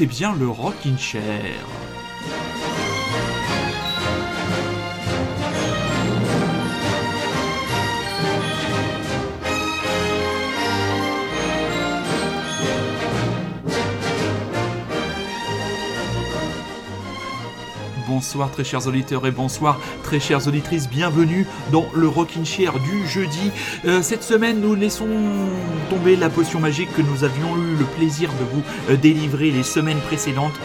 Écoutez bien le Rockin' Chair. Bonsoir très chers auditeurs et bonsoir très chères auditrices, bienvenue dans le Rockin' Chair du jeudi. Euh, cette semaine, nous laissons tomber la potion magique que nous avions eu le plaisir de vous euh, délivrer les semaines précédentes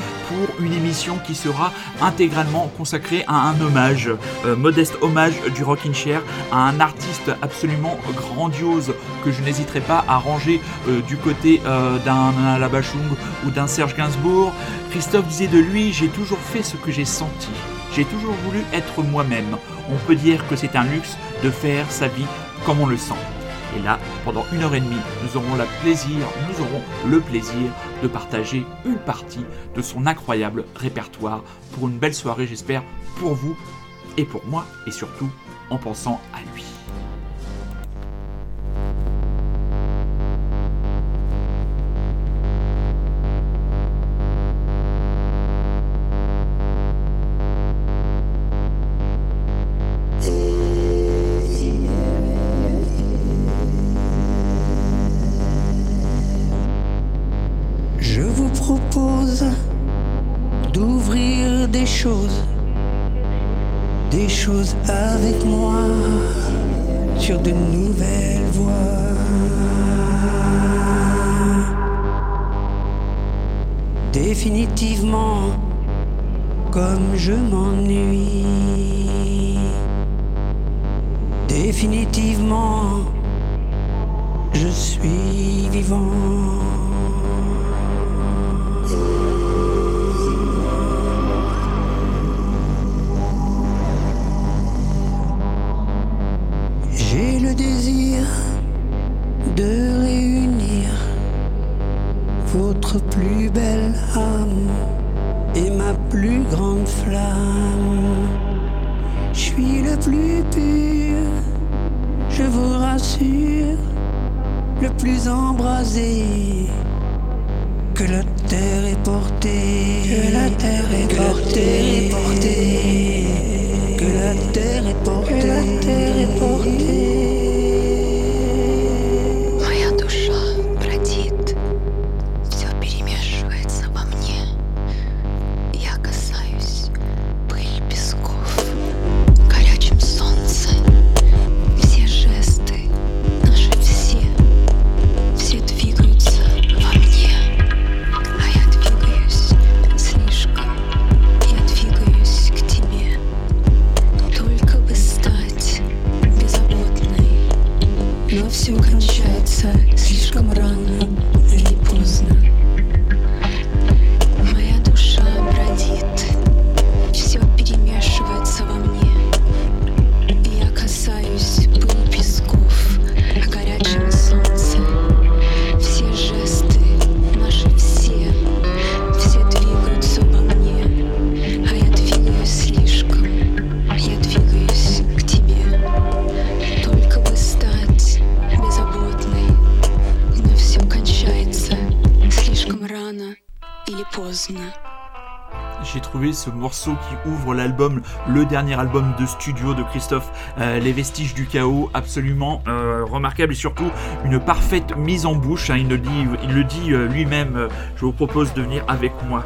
pour une émission qui sera intégralement consacrée à un hommage, euh, modeste hommage du Rockin' Chair à un artiste absolument grandiose que je n'hésiterai pas à ranger du côté d'un Alabachung ou d'un Serge Gainsbourg. Christophe disait de lui, j'ai toujours fait ce que j'ai senti j'ai toujours voulu être moi-même. On peut dire que c'est un luxe de faire sa vie comme on le sent. Et là, pendant une heure et demie, nous aurons le plaisir, nous aurons le plaisir de partager une partie de son incroyable répertoire pour une belle soirée, j'espère, pour vous et pour moi, et surtout en pensant à lui. Définitivement, je suis vivant. Que la terre est portée, que la terre est portée, que la terre est portée, que la terre est portée. Le dernier album de studio de Christophe, euh, Les Vestiges du Chaos, absolument euh, remarquable et surtout une parfaite mise en bouche. Hein. il, le dit, il le dit euh, lui-même, je vous propose de venir avec moi.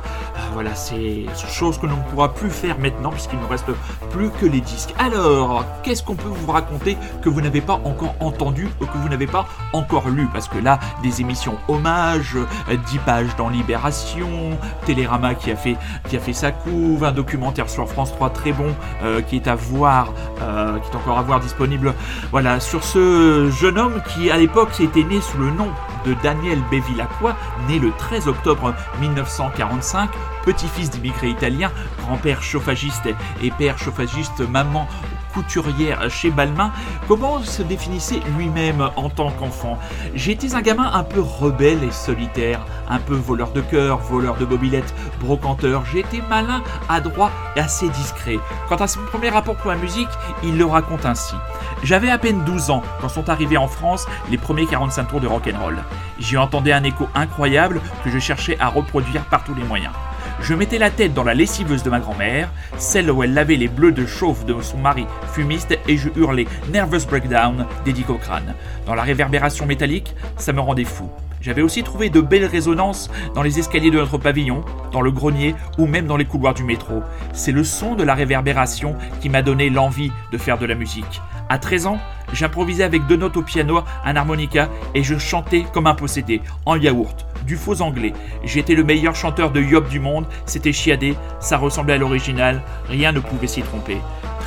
Voilà, c'est chose que l'on ne pourra plus faire maintenant puisqu'il ne reste plus que les disques. Alors, qu'est-ce qu'on peut vous raconter que vous n'avez pas encore entendu ou que vous n'avez pas encore lu? Parce que là, des émissions hommages, 10 pages dans Libération, Télérama qui a fait, qui a sa cour, un documentaire sur France 3 très bon euh, qui est à voir, euh, qui est encore à voir disponible. Voilà, sur ce jeune homme qui à l'époque était né sous le nom de Daniel Bevilacqua, né le 13 octobre 1945, petit-fils d'immigrés italiens, grand-père chauffagiste et père chauffagiste, maman couturière chez Balmain, comment se définissait lui-même en tant qu'enfant? J'étais un gamin un peu rebelle et solitaire, un peu voleur de cœur, voleur de mobilettes, brocanteur. J'étais malin, adroit et assez discret. Quant à son premier rapport pour la musique, il le raconte ainsi. J'avais à peine 12 ans quand sont arrivés en France les premiers 45 tours de rock'n'roll. J'y entendais un écho incroyable que je cherchais à reproduire par tous les moyens. Je mettais la tête dans la lessiveuse de ma grand-mère, celle où elle lavait les bleus de chauffe de son mari fumiste, et je hurlais Nervous Breakdown d'Eddie Cochrane. Dans la réverbération métallique, ça me rendait fou. J'avais aussi trouvé de belles résonances dans les escaliers de notre pavillon, dans le grenier ou même dans les couloirs du métro. C'est le son de la réverbération qui m'a donné l'envie de faire de la musique. À 13 ans, j'improvisais avec deux notes au piano, un harmonica et je chantais comme un possédé, en yaourt, du faux anglais. J'étais le meilleur chanteur de yop du monde, c'était chiadé, ça ressemblait à l'original, rien ne pouvait s'y tromper.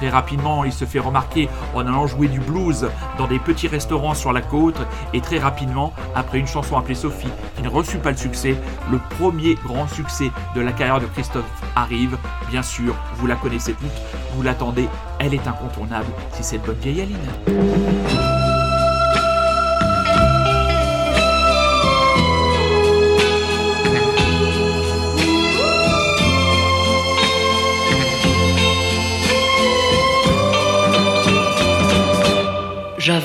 Très rapidement, il se fait remarquer en allant jouer du blues dans des petits restaurants sur la côte. Et très rapidement, après une chanson appelée Sophie qui ne reçut pas le succès, le premier grand succès de la carrière de Christophe arrive. Bien sûr, vous la connaissez toutes, vous l'attendez, elle est incontournable, c'est cette bonne vieille Aline.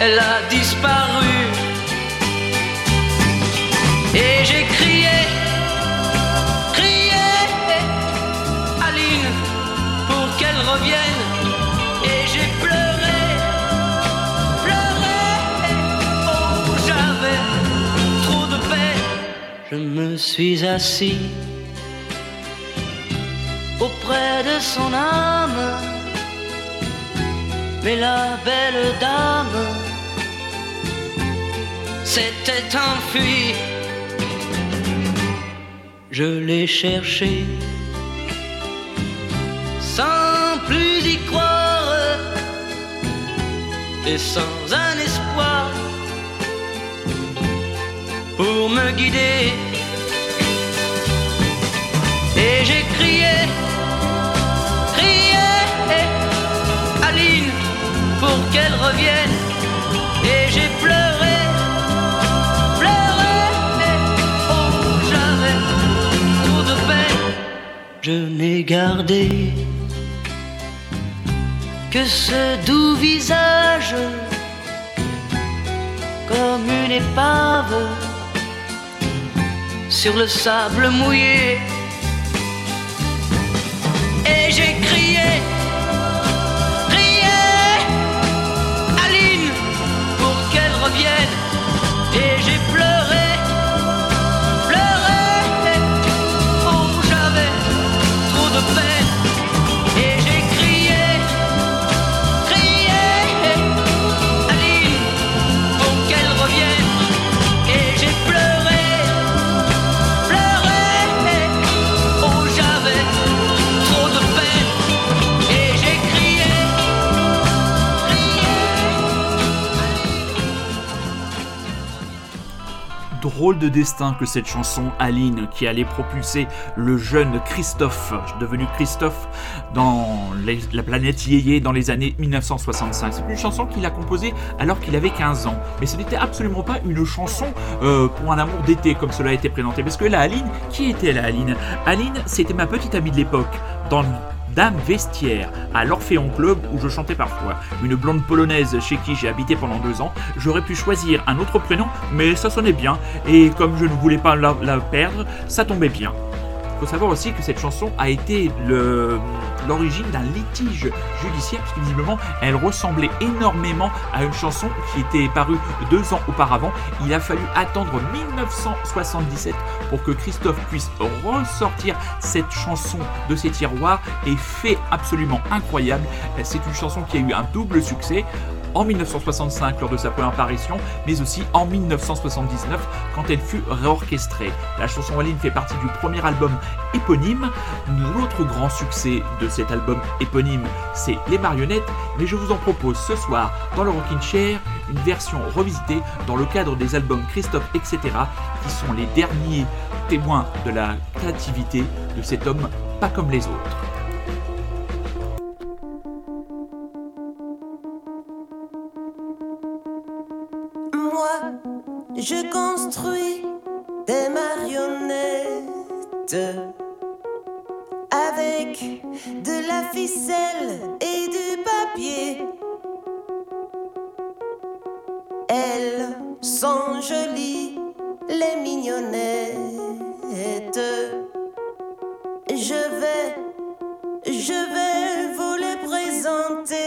elle a disparu. Et j'ai crié, crié, Aline, pour qu'elle revienne. Et j'ai pleuré, pleuré, oh j'avais trop de peine. Je me suis assis auprès de son âme. Mais la belle dame s'était enfui. Je l'ai cherché sans plus y croire et sans un espoir pour me guider. Et j'ai crié, crié, Aline, pour qu'elle revienne. Et j'ai pleuré. Je n'ai gardé que ce doux visage comme une épave sur le sable mouillé. Et j'ai crié, de destin que cette chanson Aline qui allait propulser le jeune Christophe, devenu Christophe, dans la planète Yéyé dans les années 1965. C'est une chanson qu'il a composée alors qu'il avait 15 ans. Mais ce n'était absolument pas une chanson euh, pour un amour d'été comme cela a été présenté. Parce que la Aline, qui était la Aline? Aline, c'était ma petite amie de l'époque. Dans Dame Vestiaire à l'Orphéon Club où je chantais parfois. Une blonde polonaise chez qui j'ai habité pendant deux ans. J'aurais pu choisir un autre prénom, mais ça sonnait bien. Et comme je ne voulais pas la, perdre, ça tombait bien. Faut savoir aussi que cette chanson a été le, l'origine d'un litige judiciaire, puisque visiblement elle ressemblait énormément à une chanson qui était parue deux ans auparavant. Il a fallu attendre 1977 pour que Christophe puisse ressortir cette chanson de ses tiroirs et fait absolument incroyable. C'est une chanson qui a eu un double succès en 1965 lors de sa première apparition, mais aussi en 1979 quand elle fut réorchestrée. La chanson Aline fait partie du premier album éponyme. L'autre grand succès de cet album éponyme, c'est Les Marionnettes, mais je vous en propose ce soir dans le Rockin' Chair une version revisitée dans le cadre des albums Christophe, etc., qui sont les derniers témoins de la créativité de cet homme pas comme les autres. je construis des marionnettes avec de la ficelle et du papier. Elles sont jolies, les mignonnettes. Je vais, je vais vous les présenter.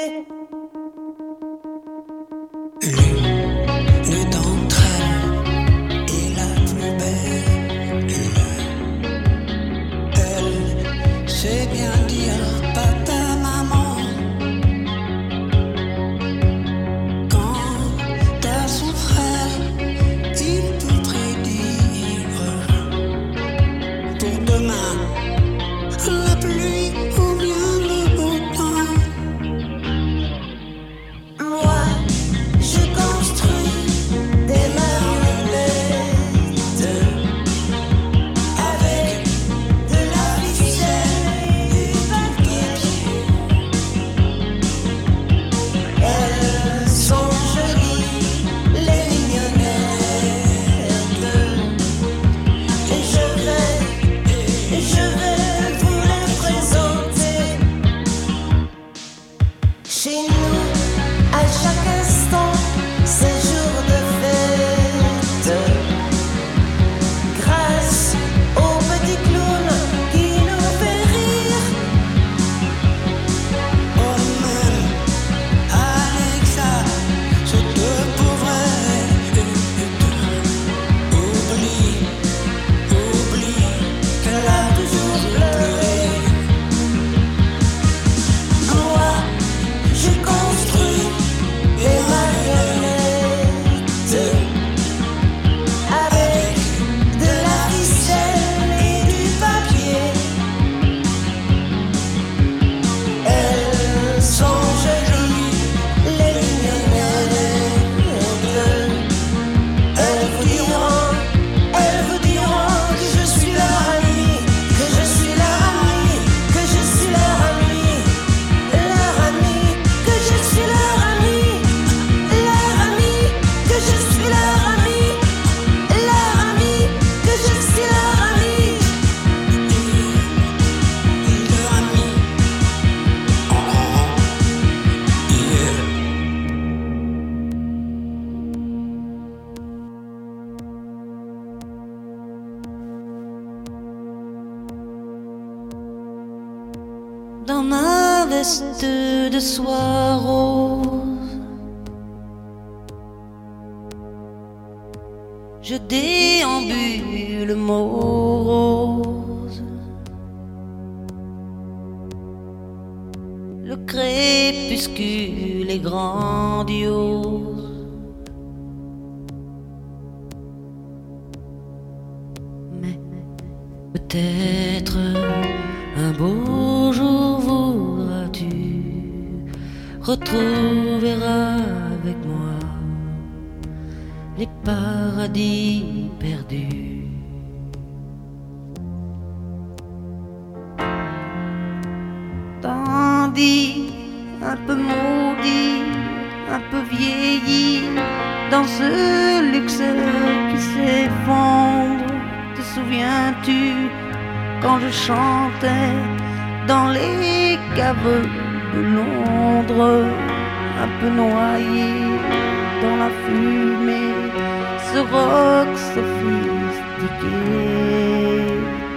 Dans ce luxe qui s'effondre, te souviens-tu quand je chantais dans les caves de Londres, un peu noyé dans la fumée, ce rock sophistiqué,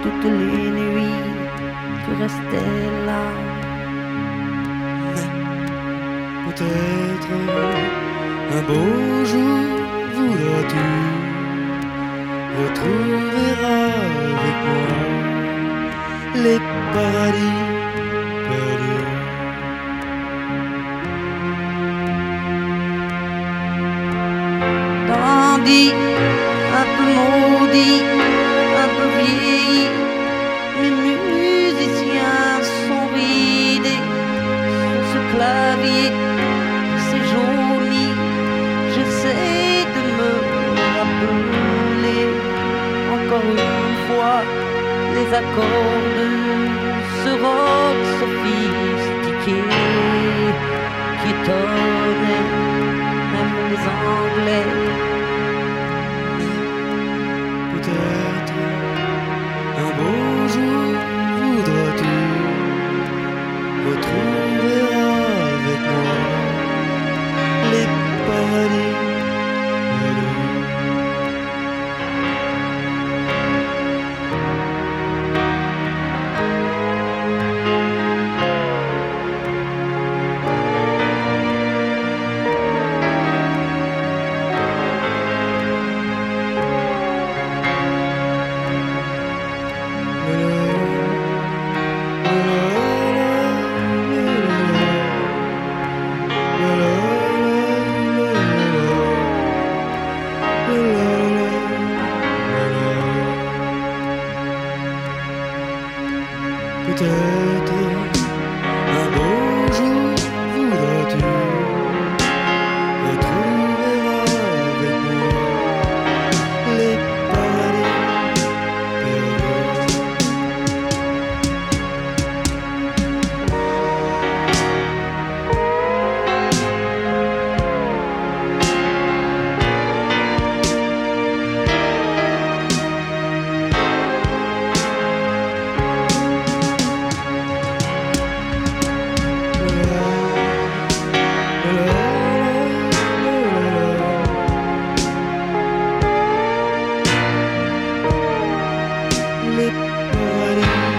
toutes les nuits, tu restais là. Peut-être un beau jour voudras-tu retrouver avec moi les paradis perdus? Dandy, un peu maudit, un peu vieilli, les musiciens sont ridés sur ce clavier, accords ce rock sophistiqué qui étonnait même les Anglais. Les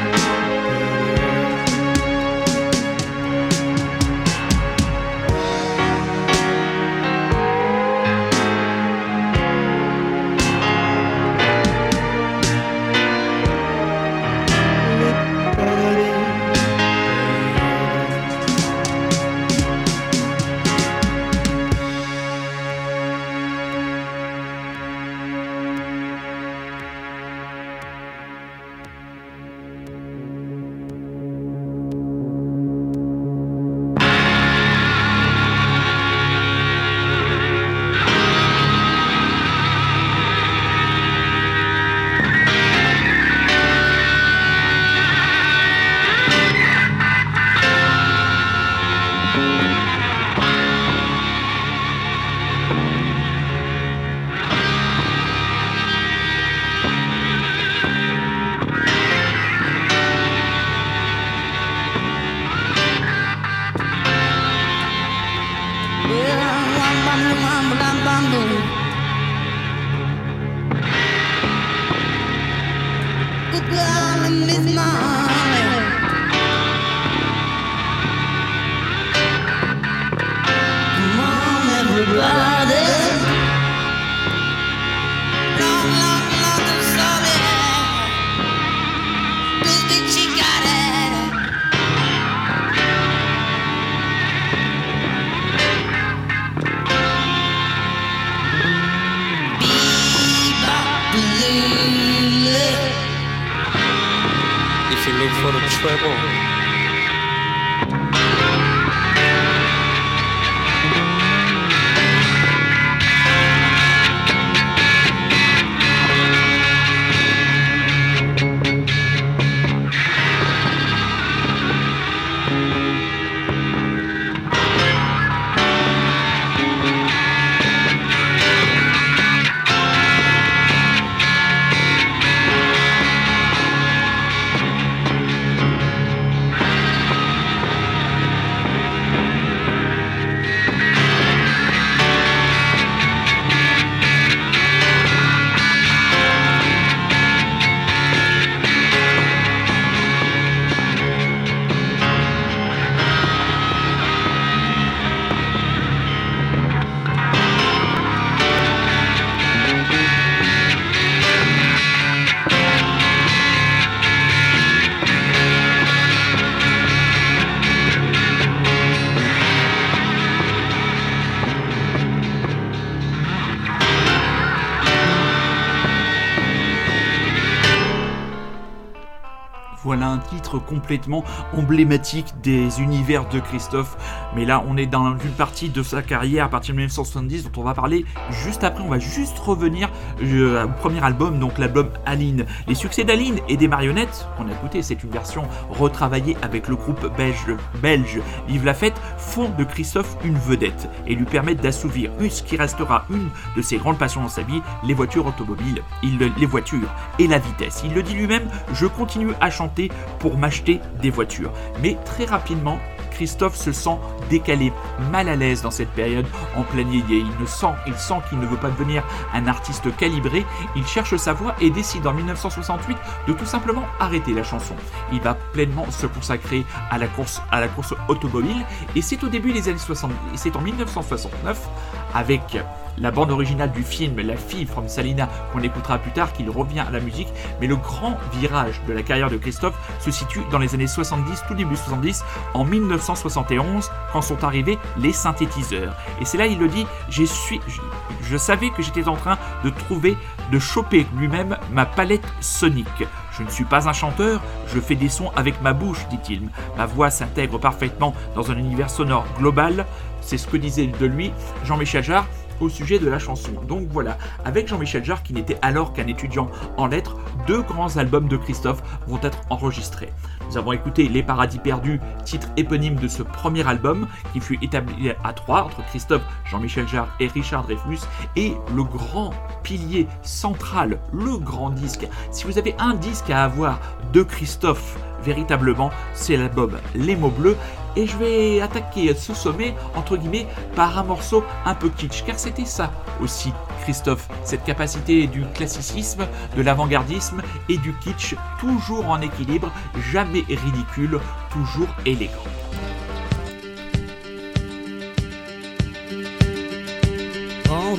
Un titre complètement emblématique des univers de Christophe. Mais là, on est dans une partie de sa carrière à partir de 1970 dont on va parler juste après. On va juste revenir euh, au premier album, donc l'album Aline. Les succès d'Aline et des marionnettes qu'on a écouté, c'est une version retravaillée avec le groupe belge, belge Yves Lafette, font de Christophe une vedette et lui permettent d'assouvir ce qui restera une de ses grandes passions dans sa vie, les voitures automobiles, il, les voitures et la vitesse. Il le dit lui-même, je continue à chanter pour m'acheter des voitures. Mais très rapidement, Christophe se sent décalé, mal à l'aise dans cette période en plein yéyé. Il sent, il sent qu'il ne veut pas devenir un artiste calibré. Il cherche sa voix et décide en 1968 de tout simplement arrêter la chanson. Il va pleinement se consacrer à la course, à la course automobile et c'est au début des années 70, c'est en 1969 avec la bande originale du film La fille from Salina qu'on écoutera plus tard qu'il revient à la musique, mais le grand virage de la carrière de Christophe se situe dans les années 70, tout début 70, en 1971 quand sont arrivés les synthétiseurs. Et c'est là il le dit, je, suis, je, je savais que j'étais en train de trouver, de choper lui-même ma palette sonique. Je ne suis pas un chanteur, je fais des sons avec ma bouche, dit-il. Ma voix s'intègre parfaitement dans un univers sonore global. C'est ce que disait de lui Jean-Michel Jarre au sujet de la chanson. Donc voilà, avec Jean-Michel Jarre, qui n'était alors qu'un étudiant en lettres, deux grands albums de Christophe vont être enregistrés. Nous avons écouté Les Paradis Perdus, titre éponyme de ce premier album, qui fut établi à trois entre Christophe, Jean-Michel Jarre et Richard Dreyfus, et le grand pilier central, le grand disque. Si vous avez un disque à avoir de Christophe, véritablement, c'est l'album Les mots bleus. Et je vais attaquer ce sommet, entre guillemets, par un morceau un peu kitsch, car c'était ça aussi, Christophe, cette capacité du classicisme, de l'avant-gardisme et du kitsch, toujours en équilibre, jamais ridicule, toujours élégant.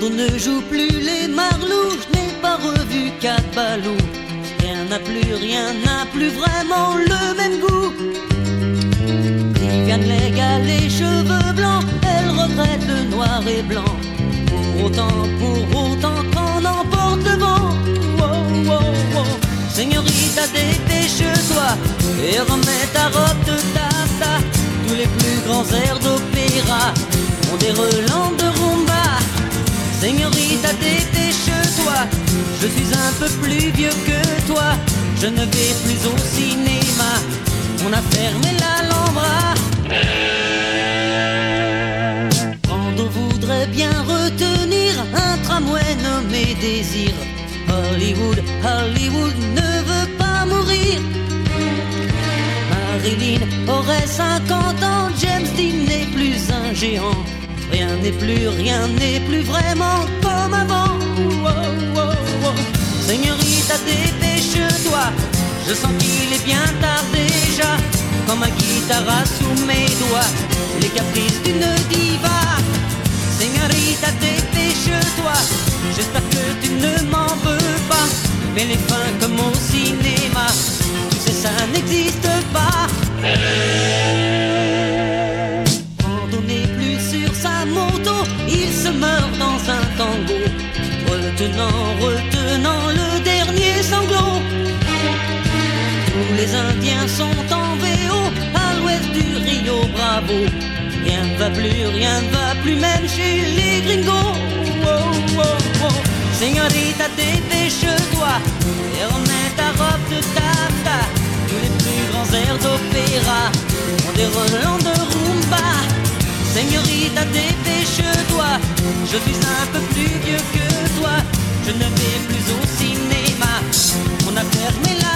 Ne joue plus les marlous, je pas revu. N'a plus, rien n'a plus vraiment le même goût. Viviane légal, les cheveux blancs, elle regrette le noir et blanc. Pour autant, pour autant qu'on emporte le vent. Wow, wow, wow. Señorita, dépêche-toi et remets ta robe de tata. Tous les plus grands airs d'opéra ont des relents de rumba. Señorita, dépêche-toi, je suis un peu plus vieux. Je ne vais plus au cinéma, on a fermé l'Alhambra. Quand on voudrait bien retenir un tramway nommé Désir, Hollywood, Hollywood ne veut pas mourir. Marilyn aurait 50 ans, James Dean n'est plus un géant. Rien n'est plus, rien n'est plus vraiment comme avant. Wow, wow. Señorita, dépêche-toi. Je sens qu'il est bien tard déjà. Comme un guitare sous mes doigts. Les caprices d'une diva. Señorita, dépêche-toi. J'espère que tu ne m'en veux pas. Mais les fins comme au cinéma, tu sais, ça n'existe pas. Quand on n'est plus sur sa moto, il se meurt dans un tango, retenant, retenant Sont en VO à l'ouest du Rio Bravo. Rien ne va plus, rien ne va plus, même chez les gringos. Wow, wow, wow. Señorita, dépêche-toi et remets ta robe de taffeta. Tous les plus grands airs d'opéra ont des relents de rumba. Señorita, dépêche-toi, je suis un peu plus vieux que toi. Je ne vais plus au cinéma, on a fermé l'Alhambra.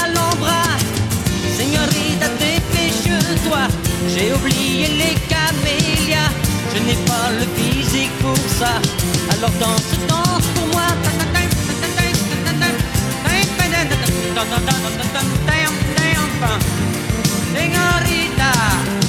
Dépêche-toi, j'ai oublié les camélias. Je n'ai pas le physique pour ça, alors danse, danse pour moi. Señorita.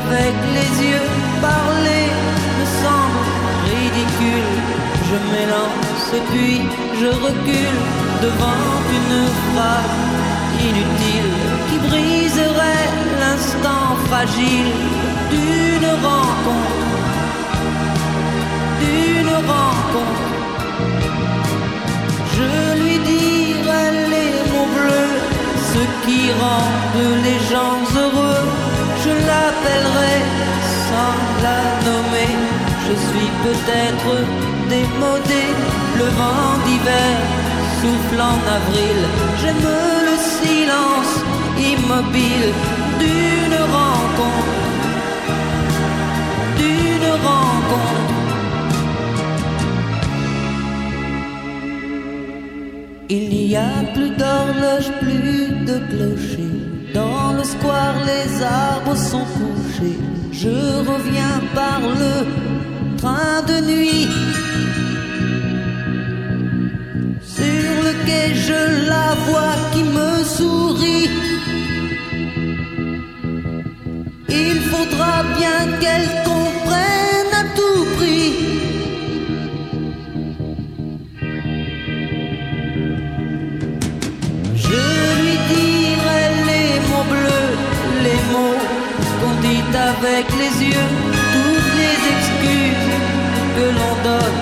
avec les yeux. Parler me semble ridicule. Je m'élance et puis je recule devant une phrase inutile qui briserait l'instant fragile d'une rencontre. D'une rencontre. Je lui dirai les mots bleus, ce qui rendent les gens heureux. Je l'appellerai sans la nommer. Je suis peut-être démodé, le vent d'hiver souffle en avril. J'aime le silence immobile d'une rencontre. D'une rencontre. Il n'y a plus d'horloge, plus de clocher. Les arbres sont couchés. Je reviens par le train de nuit. Sur le quai, je la vois qui me sourit. Il faudra bien qu'elle avec les yeux. Toutes les excuses que l'on donne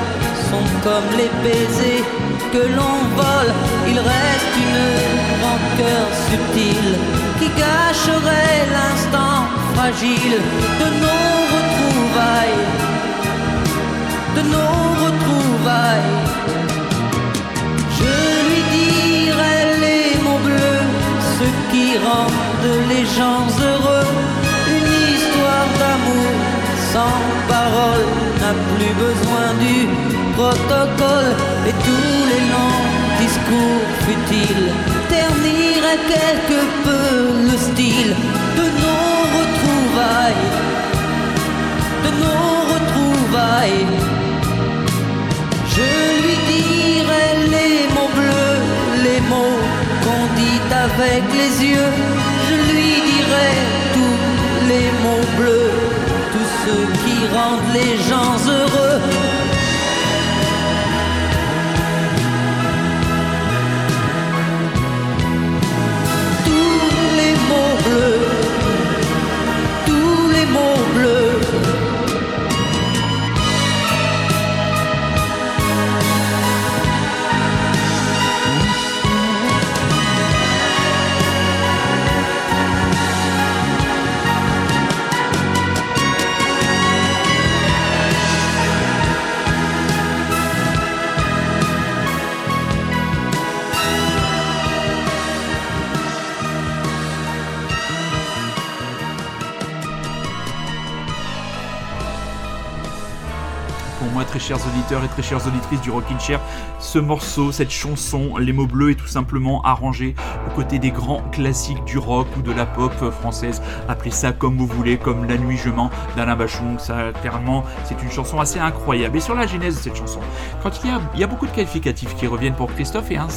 sont comme les baisers que l'on vole. Il reste une rancœur subtile qui cacherait l'instant fragile de nos retrouvailles. De nos retrouvailles. Je lui dirai les mots bleus, ce qui rendent les gens heureux. D'amour sans parole n'a plus besoin du protocole et tous les longs discours futiles terniraient quelque peu le style de nos retrouvailles. De nos retrouvailles. Je lui dirai les mots bleus, les mots qu'on dit avec les yeux. Je lui dirai les mots bleus, tous ceux qui rendent les gens heureux. Et très chères auditrices du Rockin' Chair, ce morceau, cette chanson, Les mots bleus, est tout simplement arrangé aux côtés des grands classiques du rock ou de la pop française. Appelez ça comme vous voulez, comme La Nuit Je mens d'Alain Bachung. Ça, clairement, c'est une chanson assez incroyable. Et sur la genèse de cette chanson, quand il y a, beaucoup de qualificatifs qui reviennent pour Christophe et un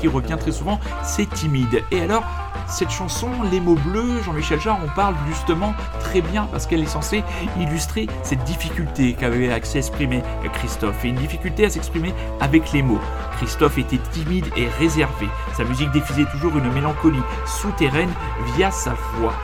qui revient très souvent, c'est timide. Et alors, cette chanson, Les mots bleus, Jean-Michel Jarre, on parle justement très bien parce qu'elle est censée illustrer cette difficulté qu'avait à s'exprimer Christophe et une difficulté à s'exprimer avec les mots. Christophe était timide et réservé. Sa musique diffusait toujours une mélancolie souterraine via sa voix.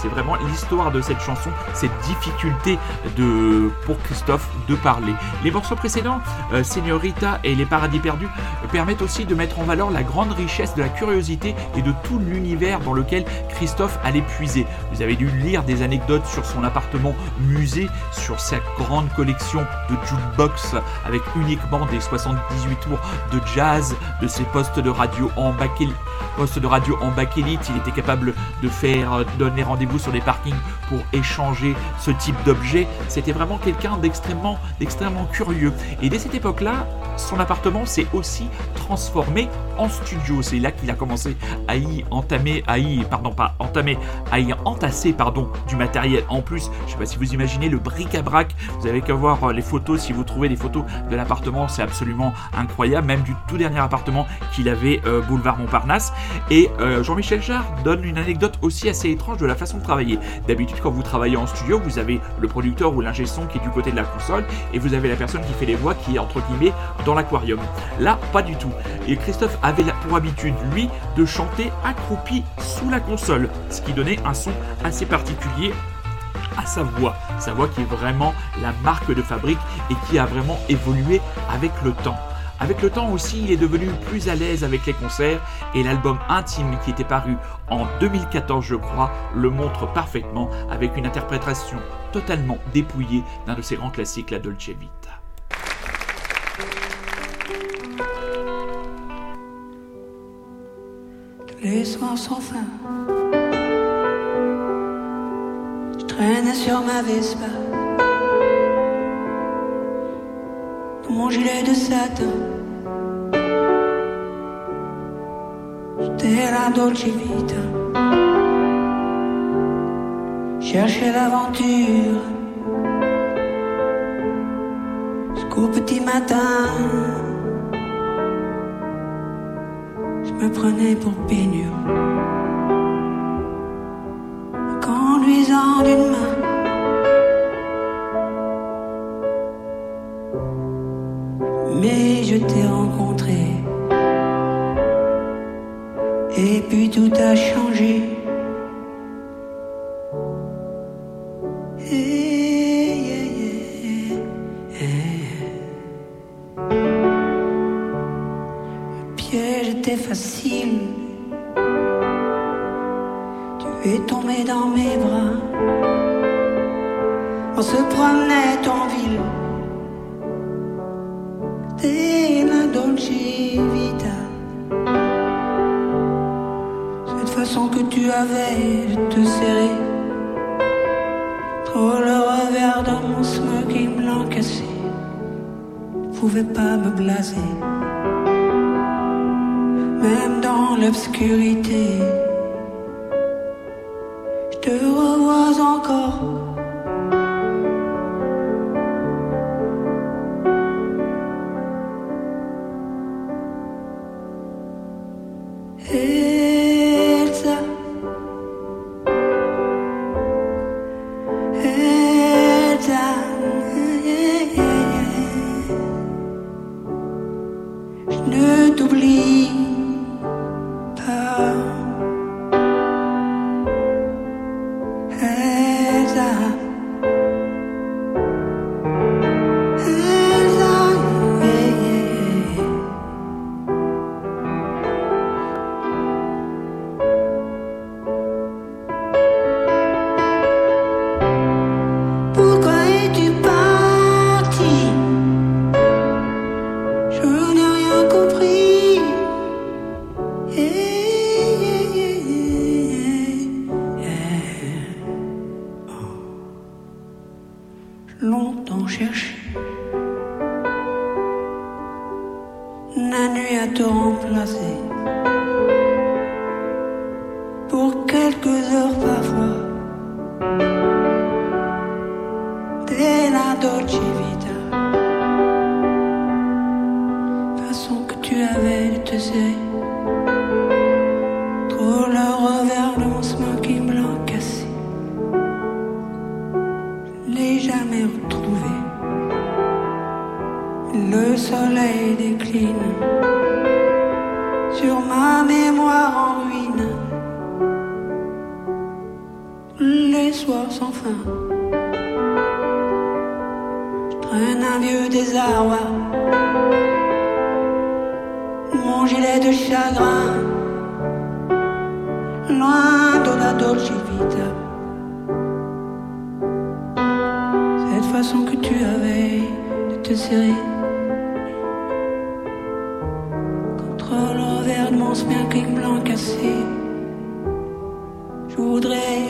C'est vraiment l'histoire de cette chanson, cette difficulté de, pour Christophe de parler. Les morceaux précédents, euh, Señorita et Les Paradis Perdus, permettent aussi de mettre en valeur la grande richesse de la curiosité et de tout l'univers dans lequel Christophe allait puiser. Vous avez dû lire des anecdotes sur son appartement musée, sur sa grande collection de jukebox avec uniquement des 78 tours de jazz, de ses postes de radio en bakélite. Postes de radio en bakélite, il était capable de faire euh, donner rendez-vous sur des parkings pour échanger ce type d'objet. C'était vraiment quelqu'un d'extrêmement, d'extrêmement curieux. Et dès cette époque-là, son appartement s'est aussi transformé en studio. C'est là qu'il a commencé à y entamer, à y, pardon, pas entamer, à y entasser, pardon, du matériel. En plus, je sais pas si vous imaginez le bric-à-brac. Vous avez qu'à voir euh, les photos. Si vous trouvez des photos de l'appartement, c'est absolument incroyable. Même du tout dernier appartement qu'il avait euh, boulevard Montparnasse. Et euh, Jean-Michel Jarre donne une anecdote aussi assez étrange de la façon de travailler. D'habitude, quand vous travaillez en studio, vous avez le producteur ou l'ingé son qui est du côté de la console et vous avez la personne qui fait les voix qui est entre guillemets dans l'aquarium. Là, pas du tout. Et Christophe avait pour habitude, lui, de chanter accroupi sous la console, ce qui donnait un son assez particulier à sa voix. Sa voix qui est vraiment la marque de fabrique et qui a vraiment évolué avec le temps. Avec le temps aussi, il est devenu plus à l'aise avec les concerts et l'album Intime qui était paru en 2014, je crois, le montre parfaitement avec une interprétation totalement dépouillée d'un de ses grands classiques, la Dolce Vita. Les soirs sans fin. Je traînais sur ma Vespa, dans mon gilet de satin. J'étais la Dolce Vita, cherchais l'aventure jusqu'au petit matin. Me prenais pour peignure. Dolce Vita façon que tu avais de te serrer. Trop le revers de mon smoking blanc cassé. Je l'ai jamais retrouvé. Le soleil décline sur ma mémoire en ruine. soir sans fin. Un vieux désarroi. Mon gilet de chagrin. Loin de la dolce vita. Cette façon que tu avais de te serrer. Contre le revers de mon smirking blanc cassé. Je voudrais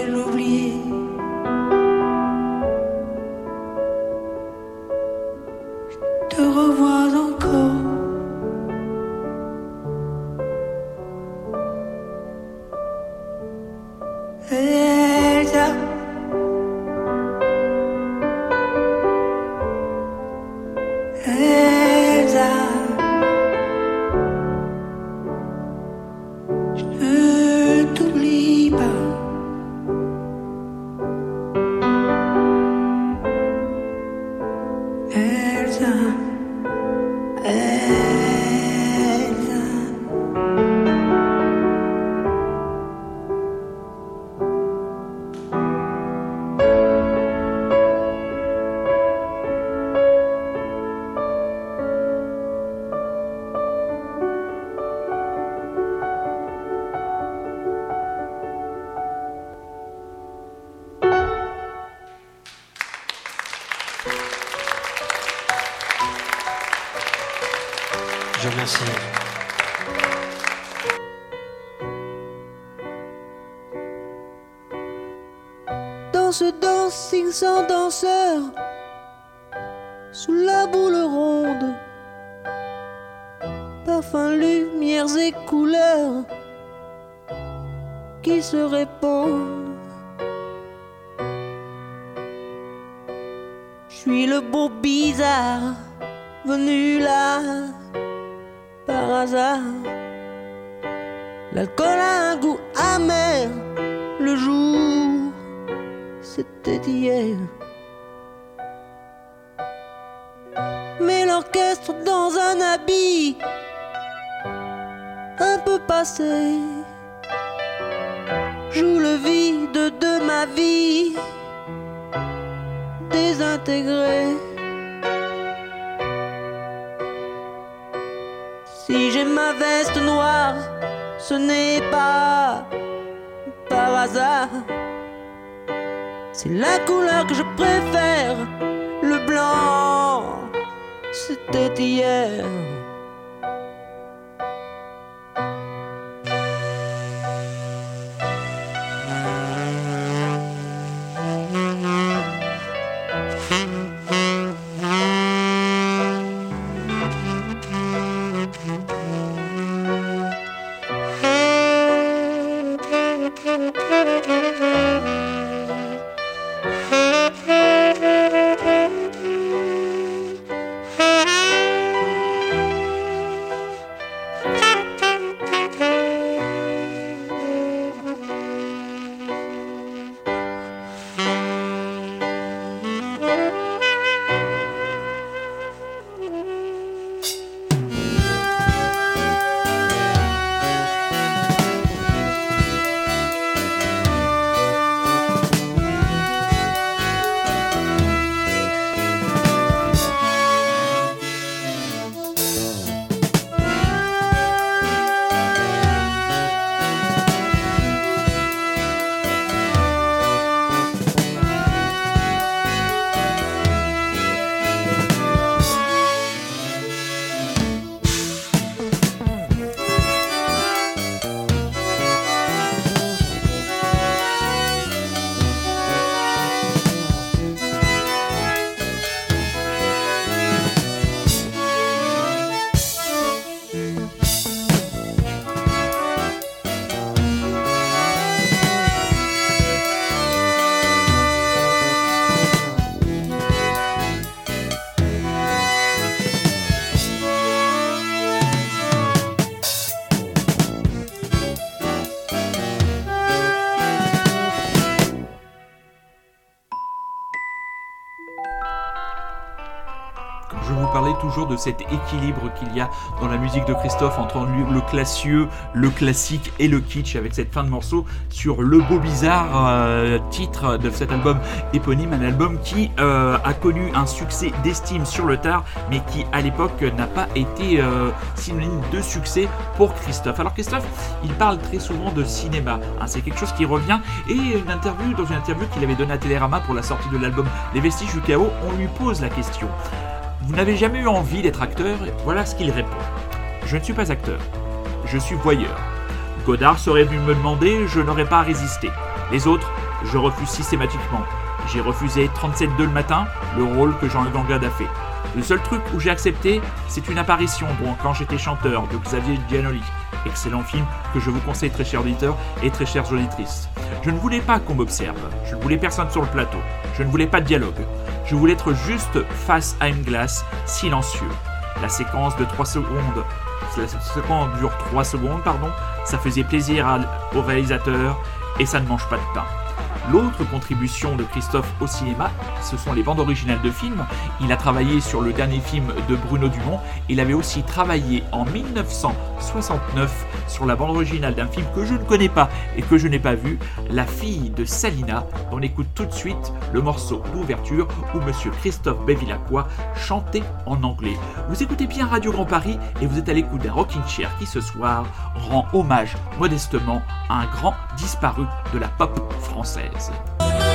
danseur, sous un peu passé joue le vide de ma vie désintégré. Si j'ai ma veste noire, ce n'est pas par hasard. C'est la couleur que je préfère, le blanc, c'était hier. Qu'il y a dans la musique de Christophe entre le le classieux, le classique et le kitsch avec cette fin de morceau sur Le Beau Bizarre, euh, titre de cet album éponyme, un album qui euh, a connu un succès d'estime sur le tard, mais qui à l'époque n'a pas été euh, synonyme de succès pour Christophe. Alors Christophe, il parle très souvent de cinéma, hein, c'est quelque chose qui revient, et une interview, dans une interview qu'il avait donnée à Télérama pour la sortie de l'album Les Vestiges du Chaos, on lui pose la question. Vous n'avez jamais eu envie d'être acteur Voilà ce qu'il répond. Je ne suis pas acteur, je suis voyeur. Godard serait venu me demander, je n'aurais pas résisté. Les autres, je refuse systématiquement. J'ai refusé 37-2 le matin, le rôle que Jean-Luc a fait. Le seul truc où j'ai accepté, c'est une apparition bon, quand j'étais chanteur de Xavier Giannoli. Excellent film que je vous conseille très chers auditeurs et très chères auditrices. Je ne voulais pas qu'on m'observe, je ne voulais personne sur le plateau, je ne voulais pas de dialogue. Je voulais être juste face à une glace, silencieux. La séquence de 3 secondes la séquence dure 3 secondes, pardon, ça faisait plaisir au réalisateur et ça ne mange pas de pain. L'autre contribution de Christophe au cinéma, ce sont les bandes originales de films. Il a travaillé sur le dernier film de Bruno Dumont. Il avait aussi travaillé en 1969 sur la bande originale d'un film que je ne connais pas et que je n'ai pas vu, La fille de Salina. On écoute tout de suite le morceau d'ouverture où Monsieur Christophe Bevilacqua chantait en anglais. Vous écoutez bien Radio Grand Paris et vous êtes à l'écoute d'un rocking chair qui ce soir rend hommage modestement à un grand disparu de la pop française. 子。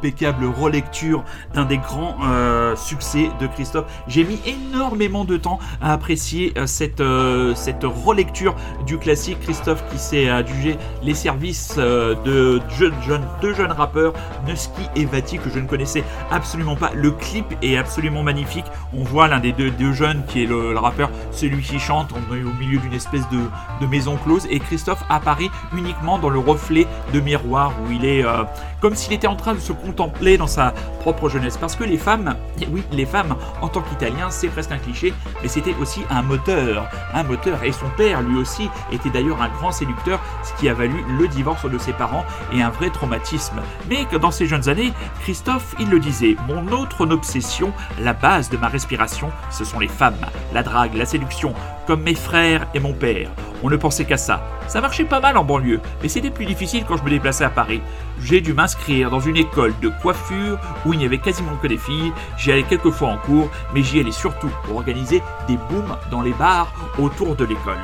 Impeccable relecture d'un des grands euh, succès de Christophe. J'ai mis énormément de temps à apprécier euh, cette, euh, cette relecture du classique. Christophe qui s'est adjugé les services de deux jeunes rappeurs, Nusky et Vati, que je ne connaissais absolument pas. Le clip est absolument magnifique. On voit l'un des deux, jeunes qui est le, rappeur, celui qui chante. Au milieu d'une espèce de, maison close et Christophe apparaît uniquement dans le reflet de miroir où il est comme s'il était en train de se contempler dans sa propre jeunesse. Parce que les femmes, et oui, les femmes en tant qu'Italiens, c'est presque un cliché, mais c'était aussi un moteur, un moteur. Et son père, lui aussi, était d'ailleurs un grand séducteur, ce qui a valu le divorce de ses parents et un vrai traumatisme. Mais que dans ses jeunes années, Christophe, il le disait, mon autre obsession, la base de ma respiration, ce sont les femmes, la drague, la séduction, comme mes frères et mon père. On ne pensait qu'à ça. Ça marchait pas mal en banlieue, mais c'était plus difficile quand je me déplaçais à Paris. J'ai dû m'inscrire dans une école de coiffure où il n'y avait quasiment que des filles. J'y allais quelques fois en cours, mais j'y allais surtout pour organiser des booms dans les bars autour de l'école.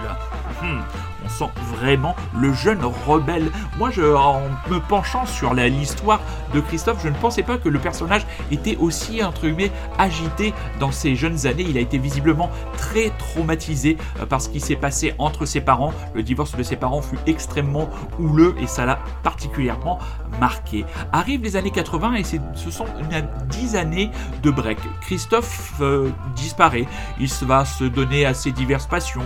Hmm, on sent vraiment le jeune rebelle. Moi, je, en me penchant sur l'histoire de Christophe, je ne pensais pas que le personnage était aussi entre guillemets agité dans ses jeunes années. Il a été visiblement très traumatisé euh, par ce qui s'est passé entre ses parents. Le divorce de ses parents fut extrêmement houleux et ça l'a particulièrement marqué. Arrivent les années 80 et ce sont une, 10 années de break. Christophe euh, disparaît. Il va se donner à ses diverses passions,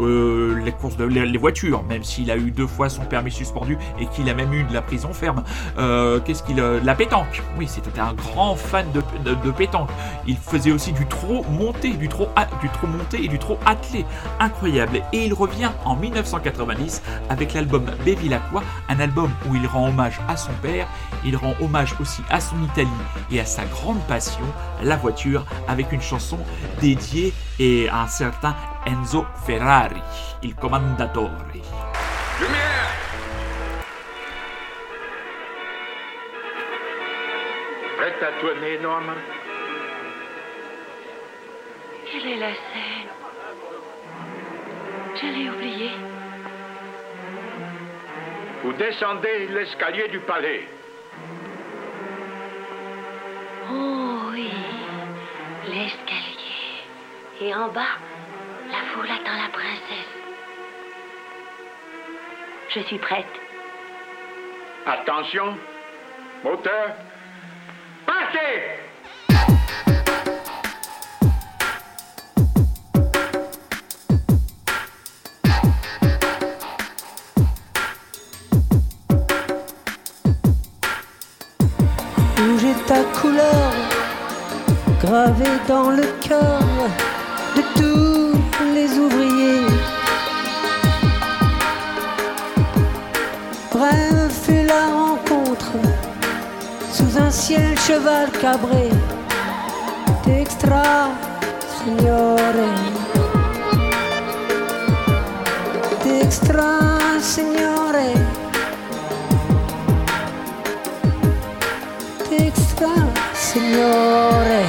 euh, les courses de les, voitures, même s'il a eu deux fois son permis suspendu et qu'il a même eu de la prison ferme. Euh, Qu'est-ce qu'il euh, la pétanque Oui, c'était un grand fan de, pétanque. Il faisait aussi du trot monté, du trot du monté et du trot attelé, incroyable. Et il revient en 1990 avec l'album Bevilacqua, un album où il rend hommage à son père, il rend hommage aussi à son Italie et à sa grande passion, la voiture, avec une chanson dédiée et à un certain Enzo Ferrari, il commandatore. Lumière Prête à tourner, Norma? Quelle est la scène? Je l'ai oubliée. Vous descendez l'escalier du palais. Oh oui, l'escalier. Et en bas, la foule attend la princesse. Je suis prête. Attention, moteur, partez ta couleur gravée dans le cœur de tous ouvriers. Brève fut la rencontre sous un ciel cheval cabré d'extra signore d'extra signore d'extra signore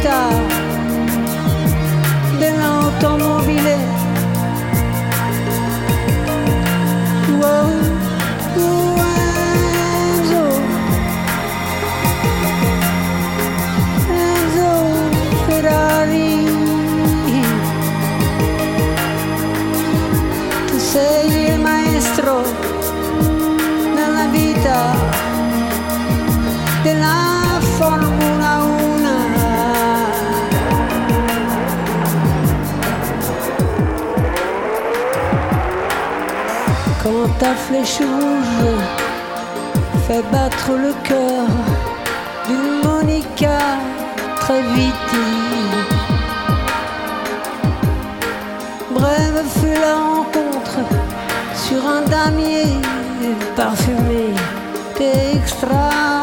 velocità dell'automobile ta flèche rouge fait battre le cœur d'une Monica très vite. Brève fut la rencontre sur un damier parfumé d'extra signore.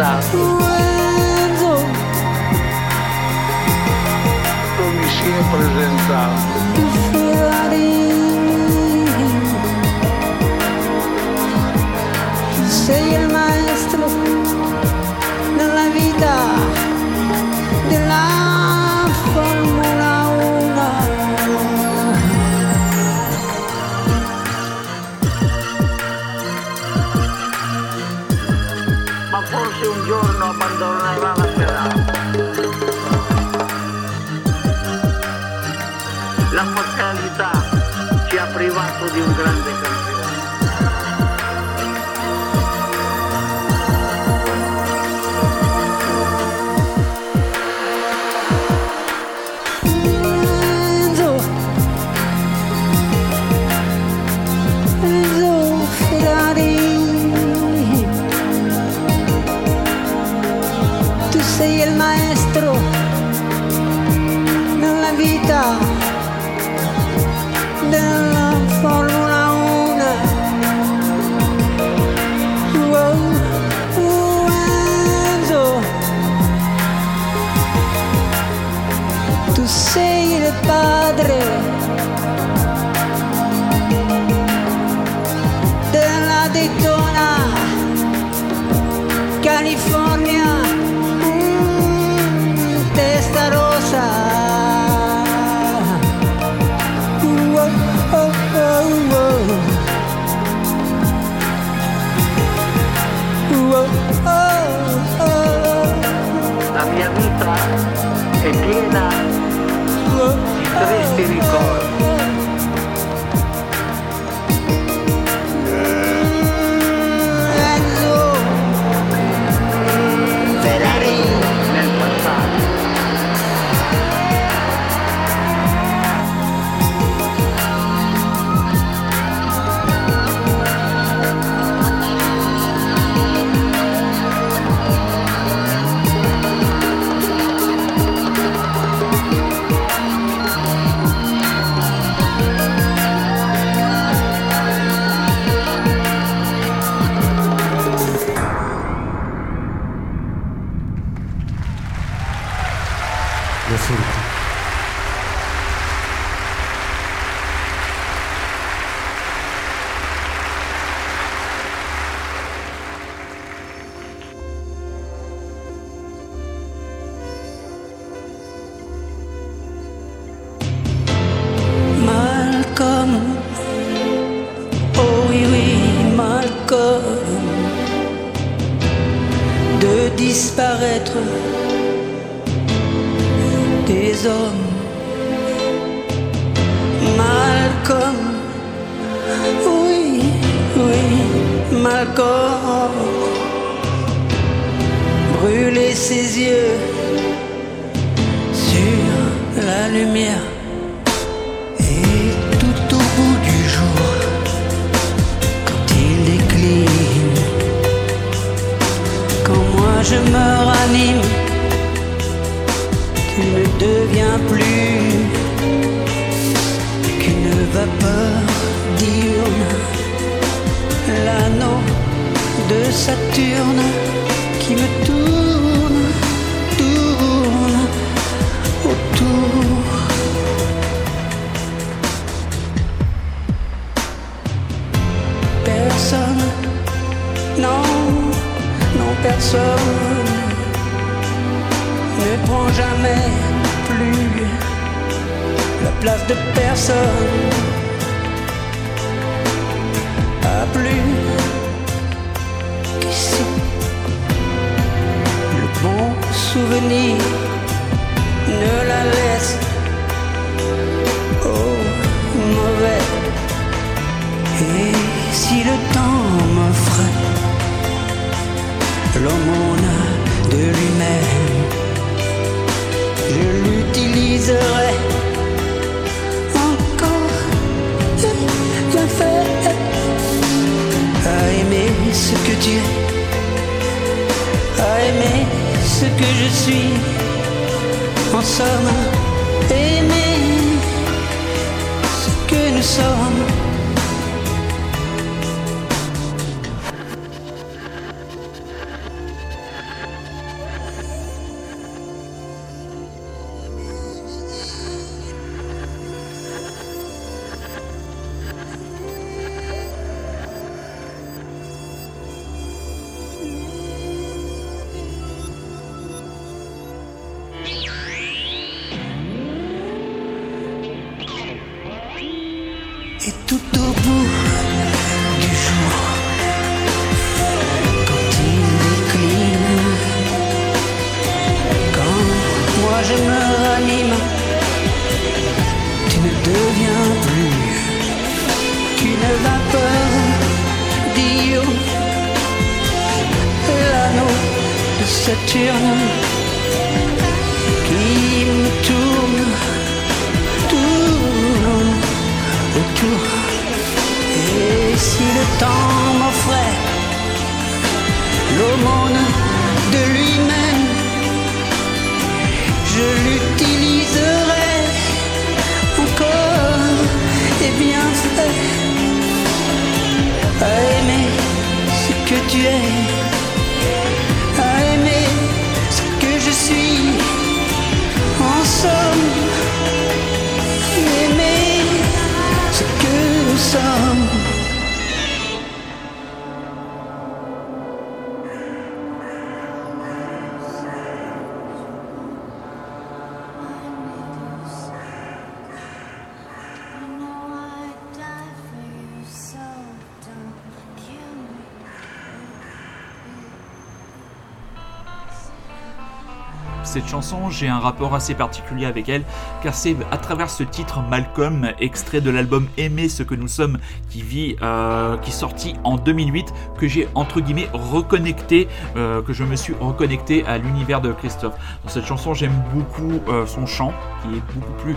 passado. Quando me cheguei apresentado. ci ha privato di un grande campione. sei il maestro nella vita. Padre de la Daytona, California, mm, testa rosa. Uh, oh, oh, oh, uh, La miamita que tiene place de personne. Cette chanson, j'ai un rapport assez particulier avec elle, car c'est à travers ce titre Malcolm, extrait de l'album Aimer ce que nous sommes, qui vit, euh, qui est sorti en 2008, que j'ai entre guillemets reconnecté, euh, que je me suis reconnecté à l'univers de Christophe. Dans cette chanson, j'aime beaucoup euh, son chant, qui est beaucoup plus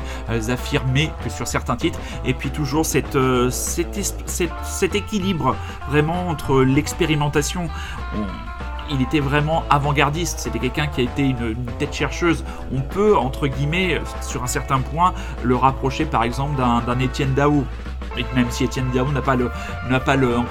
affirmé que sur certains titres, et puis toujours cette, cet, équilibre vraiment entre l'expérimentation. on- il était vraiment avant-gardiste, c'était quelqu'un qui a été une, tête chercheuse. On peut, entre guillemets, sur un certain point, le rapprocher par exemple d'un Étienne Dao. Et même si Étienne Dao n'a pas le, n'a pas le, en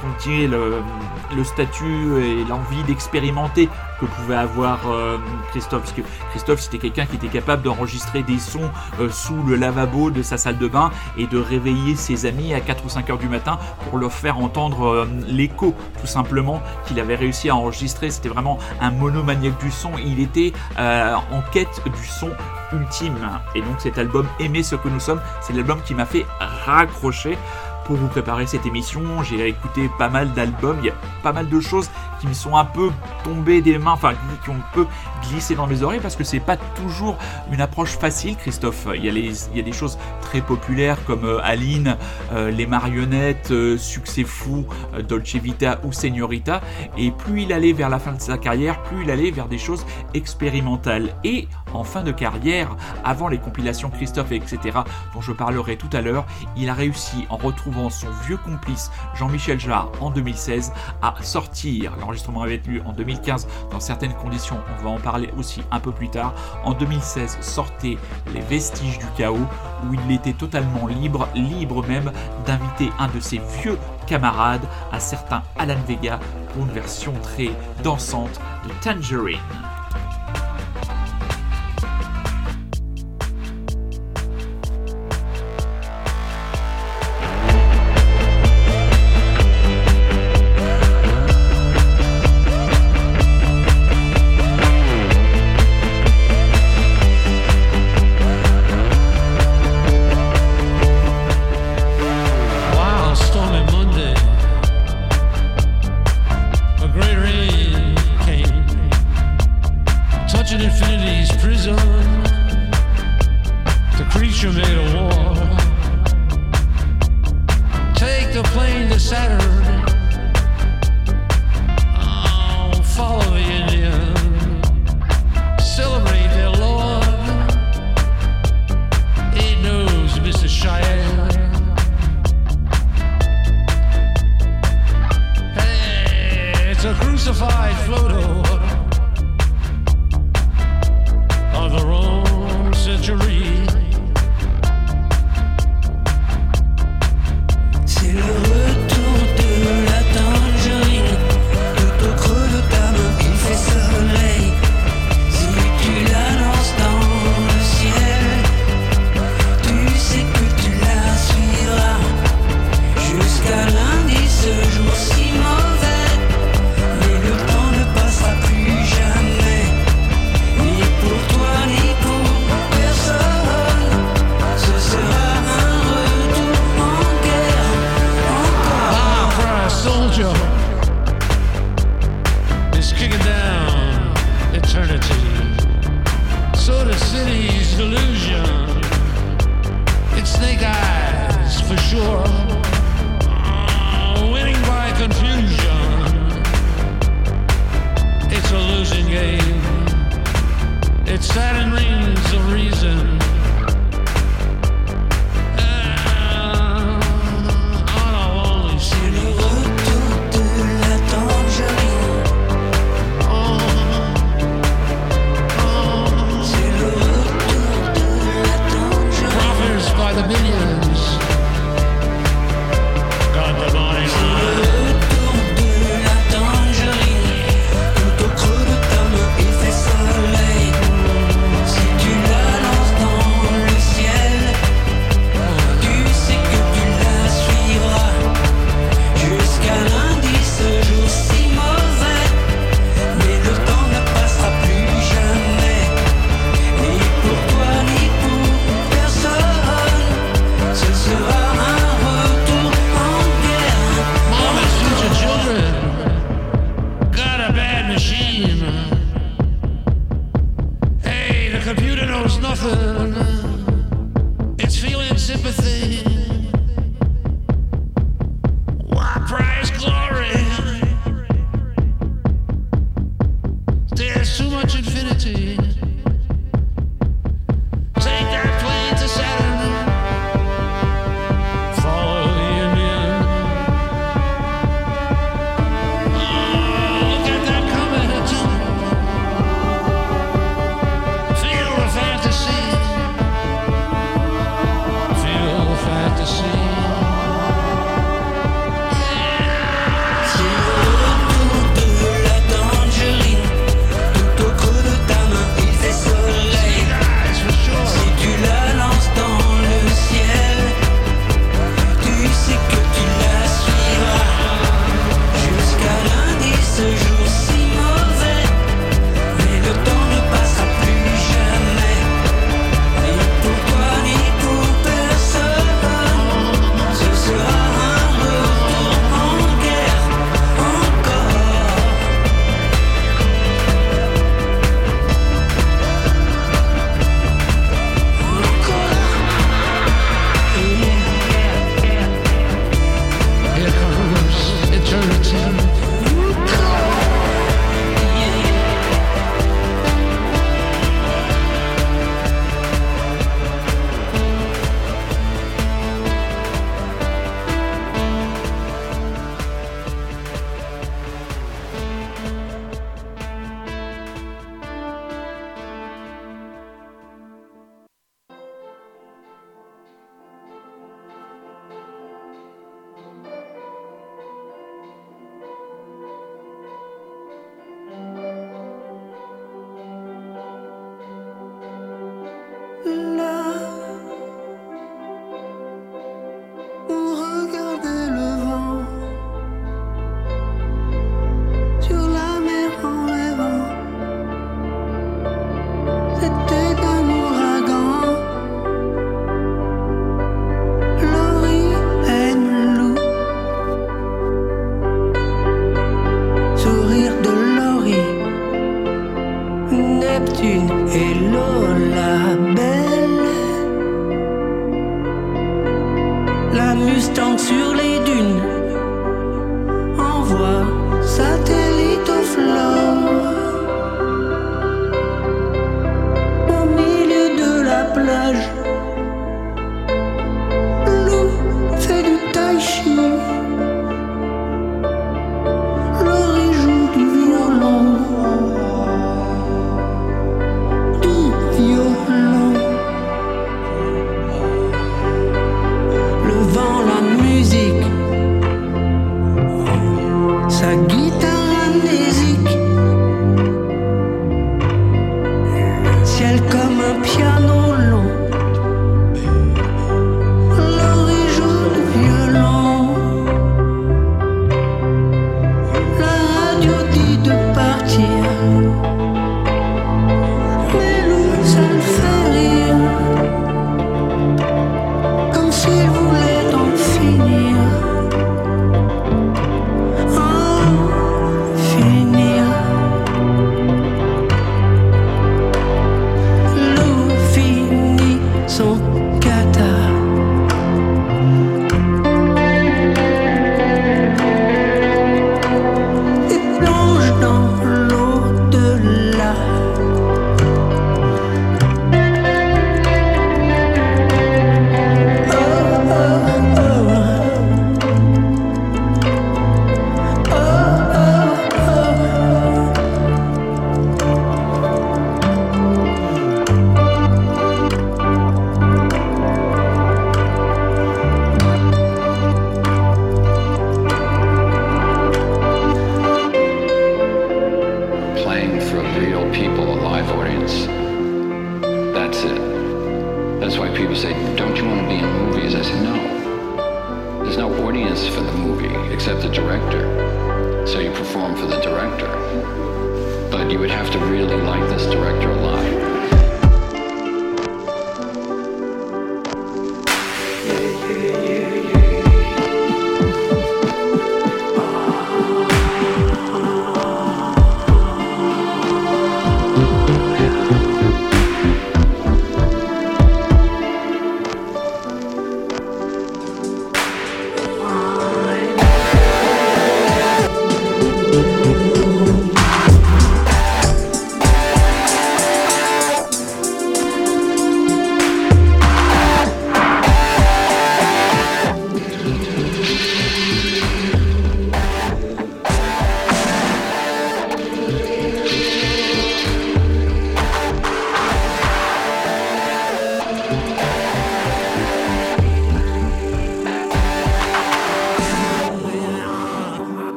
le statut et l'envie d'expérimenter pouvait avoir euh, Christophe, parce que Christophe c'était quelqu'un qui était capable d'enregistrer des sons euh, sous le lavabo de sa salle de bain et de réveiller ses amis à 4 ou 5 heures du matin pour leur faire entendre euh, l'écho tout simplement qu'il avait réussi à enregistrer. C'était vraiment un monomaniaque du son. Il était en quête du son ultime. Et donc cet album Aimer ce que nous sommes, c'est l'album qui m'a fait raccrocher. Pour vous préparer cette émission, j'ai écouté pas mal d'albums, il y a pas mal de choses qui me sont un peu tombées des mains, enfin qui ont un peu glissé dans mes oreilles parce que c'est pas toujours une approche facile, Christophe. Il y a, les, il y a des choses très populaires comme euh, Aline, euh, les marionnettes, euh, Succès fou, euh, Dolce Vita ou Señorita. Et plus il allait vers la fin de sa carrière, plus il allait vers des choses expérimentales. Et en fin de carrière, avant les compilations Christophe, etc., dont je parlerai tout à l'heure, il a réussi, en retrouvant son vieux complice Jean-Michel Jarre en 2016, à sortir. L'enregistrement avait eu en 2015 dans certaines conditions, on va en parler aussi un peu plus tard. En 2016 sortait Les Vestiges du Chaos, où il était totalement libre, libre même d'inviter un de ses vieux camarades, un certain Alan Vega, pour une version très dansante de Tangerine.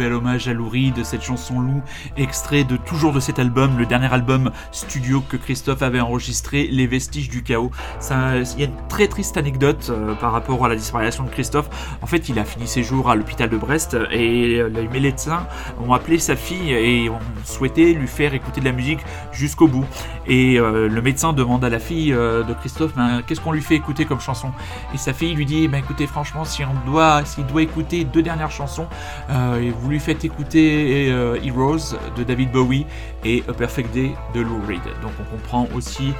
Bel hommage à Lou de cette chanson Lou, extrait de toujours de cet album, le dernier album studio que Christophe avait enregistré, Les Vestiges du Chaos. Il y a une très triste anecdote euh, par rapport à la disparition de Christophe. En fait, il a fini ses jours à l'hôpital de Brest et euh, les médecins ont appelé sa fille et ont souhaité lui faire écouter de la musique jusqu'au bout. Et euh, le médecin demande à la fille de Christophe ben, qu'est-ce qu'on lui fait écouter comme chanson? Et sa fille lui dit ben, écoutez, franchement, si on doit, s'il doit écouter deux dernières chansons, vous lui faites écouter Heroes de David Bowie et A Perfect Day de Lou Reed. Donc on comprend aussi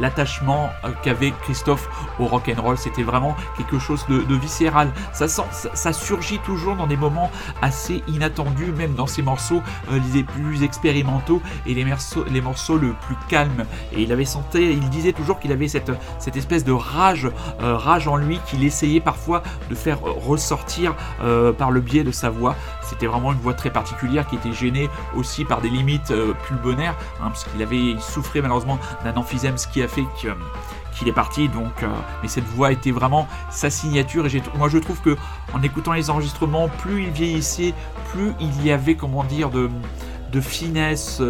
l'attachement qu'avait Christophe au rock and roll. C'était vraiment quelque chose de, viscéral. Ça, sent, ça, surgit toujours dans des moments assez inattendus, même dans ses morceaux euh, les plus expérimentaux et les morceaux, les morceaux le plus calmes. Et il avait senti, il disait toujours qu'il avait cette, cette espèce de rage, euh, rage en lui qu'il essayait parfois de faire ressortir euh, par le biais de sa voix. C'était vraiment une voix très particulière qui était gênée aussi par des limites pulmonaires, hein, parce qu'il avait, il souffrait malheureusement d'un emphysème, ce qui a fait qu'il est parti. Donc, euh, mais cette voix était vraiment sa signature. Et moi, je trouve que en écoutant les enregistrements, plus il vieillissait, plus il y avait, comment dire, de de finesse,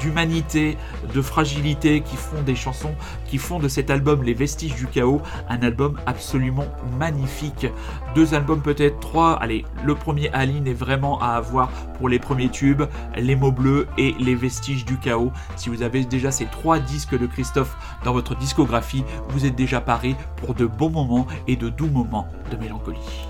d'humanité, de fragilité qui font des chansons, qui font de cet album Les Vestiges du Chaos un album absolument magnifique. Deux albums peut-être, trois. Allez, le premier Aline est vraiment à avoir pour les premiers tubes, Les mots bleus et Les Vestiges du Chaos. Si vous avez déjà ces trois disques de Christophe dans votre discographie, vous êtes déjà paré pour de bons moments et de doux moments de mélancolie.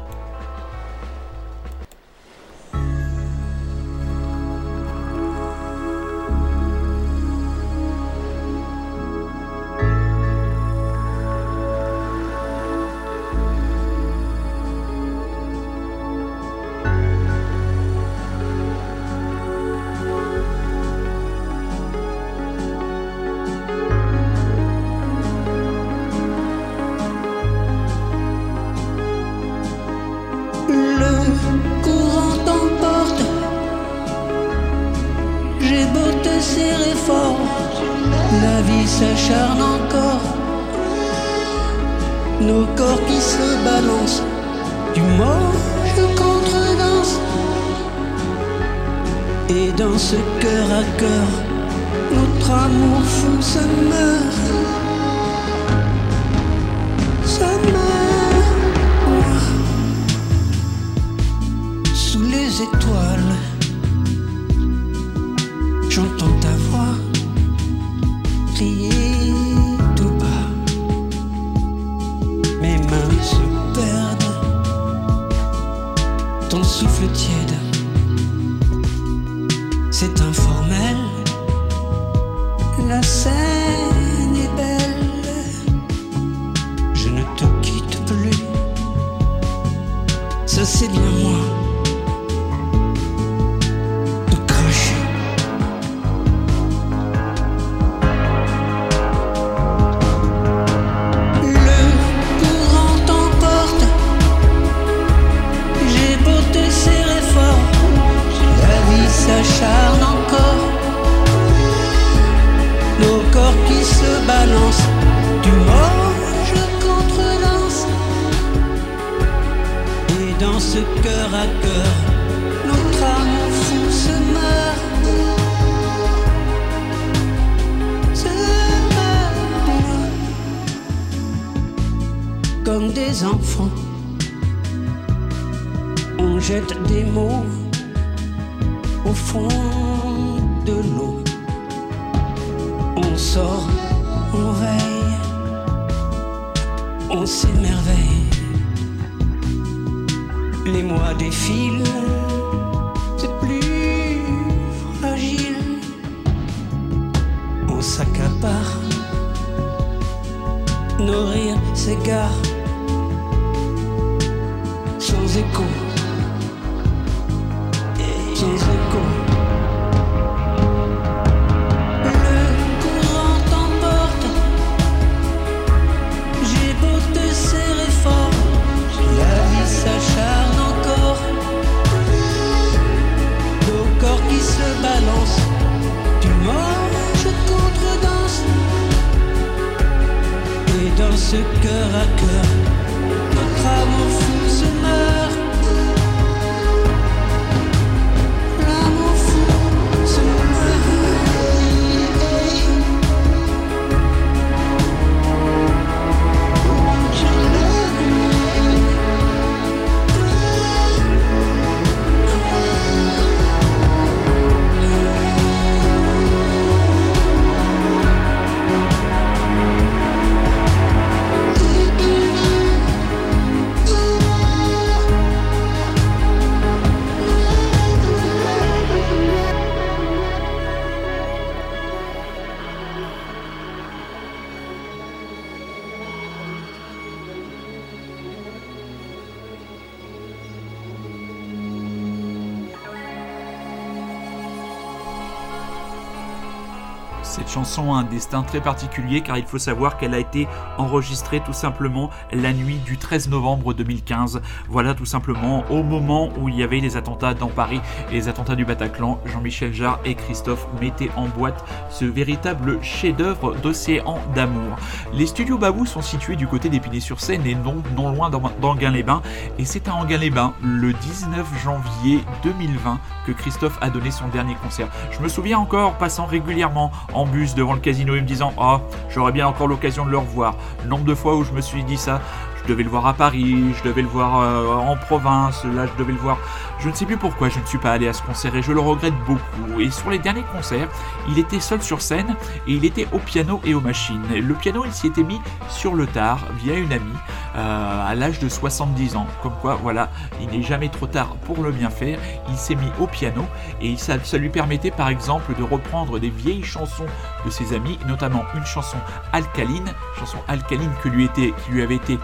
Un destin très particulier car il faut savoir qu'elle a été enregistrée tout simplement la nuit du 13 novembre 2015. Voilà tout simplement au moment où il y avait les attentats dans Paris et les attentats du Bataclan. Jean-Michel Jarre et Christophe mettaient en boîte ce véritable chef-d'œuvre d'océan d'amour. Les studios Babou sont situés du côté d'Épinay-sur-Seine et non, non loin d'Anguin-les-Bains. Et c'est à Anguin-les-Bains, le 19 janvier 2020, que Christophe a donné son dernier concert. Je me souviens encore passant régulièrement en bus devant le casino et me disant Ah, oh, j'aurais bien encore l'occasion de le revoir. nombre de fois où je me suis dit ça, je devais le voir à Paris, je devais le voir euh, en province, là je devais le voir. Je ne sais plus pourquoi je ne suis pas allé à ce concert et je le regrette beaucoup. Et sur les derniers concerts, il était seul sur scène et il était au piano et aux machines. Le piano, il s'y était mis sur le tard via une amie euh, à l'âge de 70 ans. Comme quoi, voilà, il n'est jamais trop tard pour le bien faire. Il s'est mis au piano et ça, ça lui permettait par exemple de reprendre des vieilles chansons de ses amis, notamment une chanson alcaline, chanson alcaline que lui était, qui lui avait été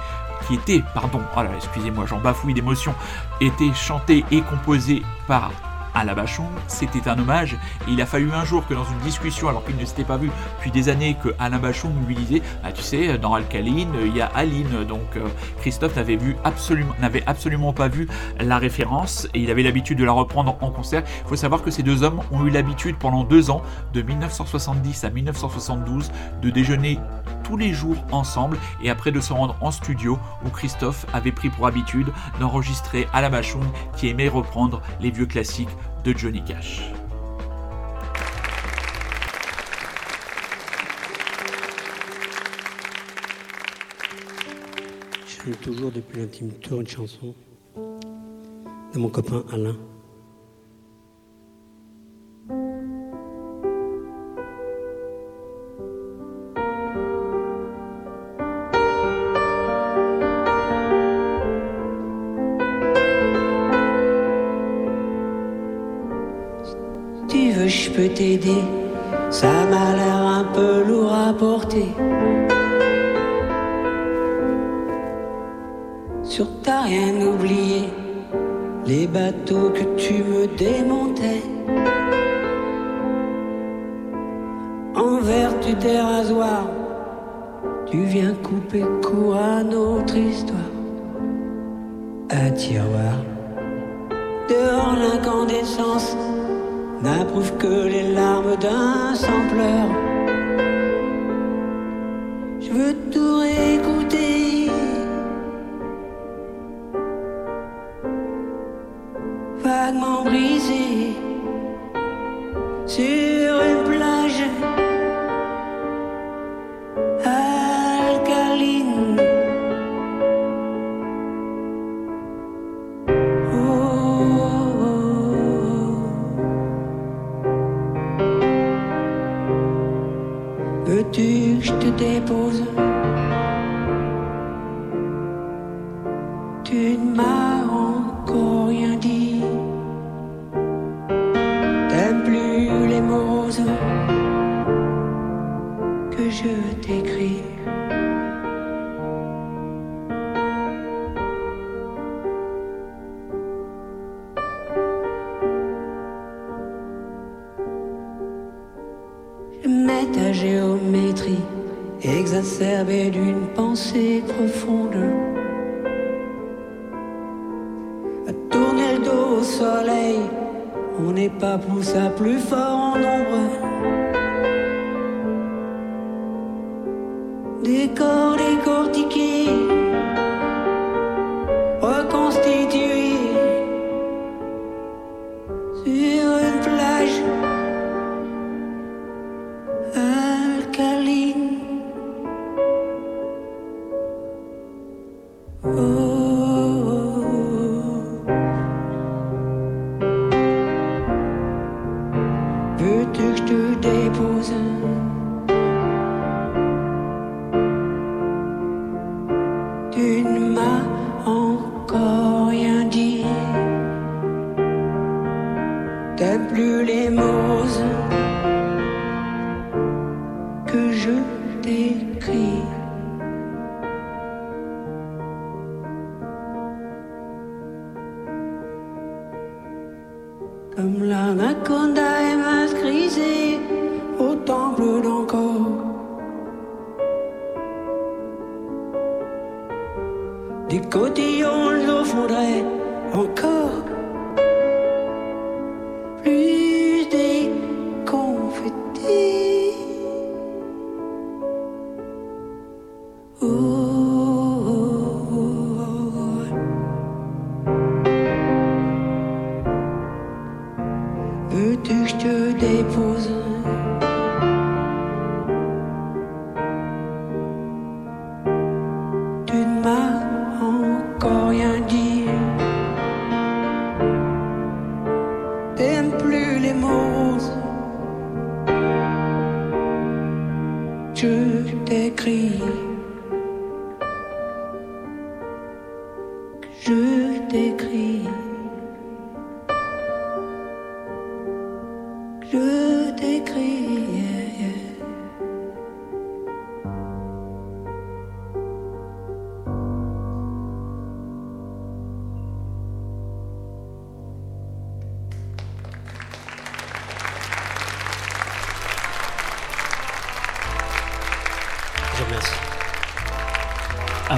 qui était, pardon, oh excusez-moi, j'en bafouille d'émotion, était chanté et composé par Alain Bachon, c'était un hommage. Il a fallu un jour que dans une discussion, alors qu'il ne s'était pas vu depuis des années, que Alain Bachon lui disait ah, Tu sais, dans Alcaline, il y a Aline. Donc euh, Christophe n'avait vu absolument, n'avait absolument pas vu la référence et il avait l'habitude de la reprendre en concert. Il faut savoir que ces deux hommes ont eu l'habitude pendant deux ans, de 1970 à 1972, de déjeuner tous les jours ensemble et après de se rendre en studio où Christophe avait pris pour habitude d'enregistrer à la Bachon qui aimait reprendre les vieux classiques de Johnny Cash. Je toujours depuis l'intime tour une chanson de mon copain Alain. Je peux t'aider. Ça m'a l'air un peu lourd à porter. Sur t'as rien oublié, les bateaux que tu me démontais. En vertu des rasoirs, tu viens couper court à notre histoire. Un tiroir, dehors l'incandescence n'approuve que les larmes d'un sans-pleur. Je veux tout Veux-tu que je te dépose? Tu ne m'as exacerbée d'une pensée profonde. À tourner le dos au soleil, on n'est pas poussé à plus fort en nombre. Des corps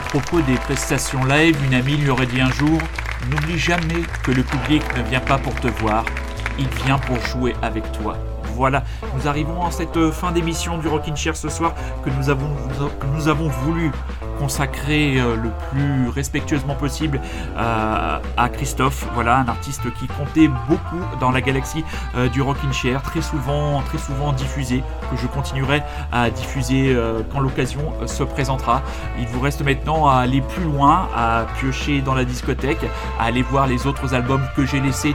propos des prestations live, une amie lui aurait dit un jour N'oublie jamais que le public ne vient pas pour te voir, il vient pour jouer avec toi. Voilà, nous arrivons en cette fin d'émission du Rockin' Chair ce soir que nous avons, que nous avons voulu consacrer euh, le plus respectueusement possible euh, à Christophe. Voilà, un artiste qui comptait beaucoup dans la galaxie euh, du Rockin' Chair, très souvent, très souvent diffusé, que je continuerai à diffuser quand l'occasion se présentera. Il vous reste maintenant à aller plus loin, à piocher dans la discothèque, à aller voir les autres albums que j'ai laissés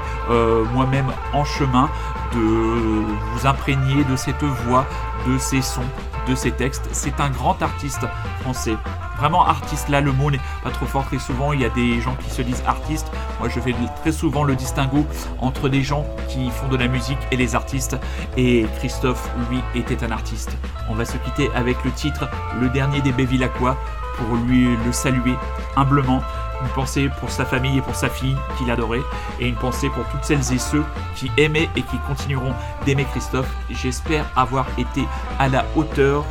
moi-même en chemin, de vous imprégner de cette voix, de ces sons, de ces textes. C'est un grand artiste français. Vraiment artiste, là le mot n'est pas trop fort. Très souvent, il y a des gens qui se disent artistes. Moi, je fais très souvent le distinguo entre des gens qui font de la musique et les artistes. Et Christophe, lui, était un artiste. On va se quitter avec le titre Le dernier des Bévilacquois pour lui le saluer humblement. Une pensée pour sa famille et pour sa fille qu'il adorait. Et une pensée pour toutes celles et ceux qui aimaient et qui continueront d'aimer Christophe. J'espère avoir été à la hauteur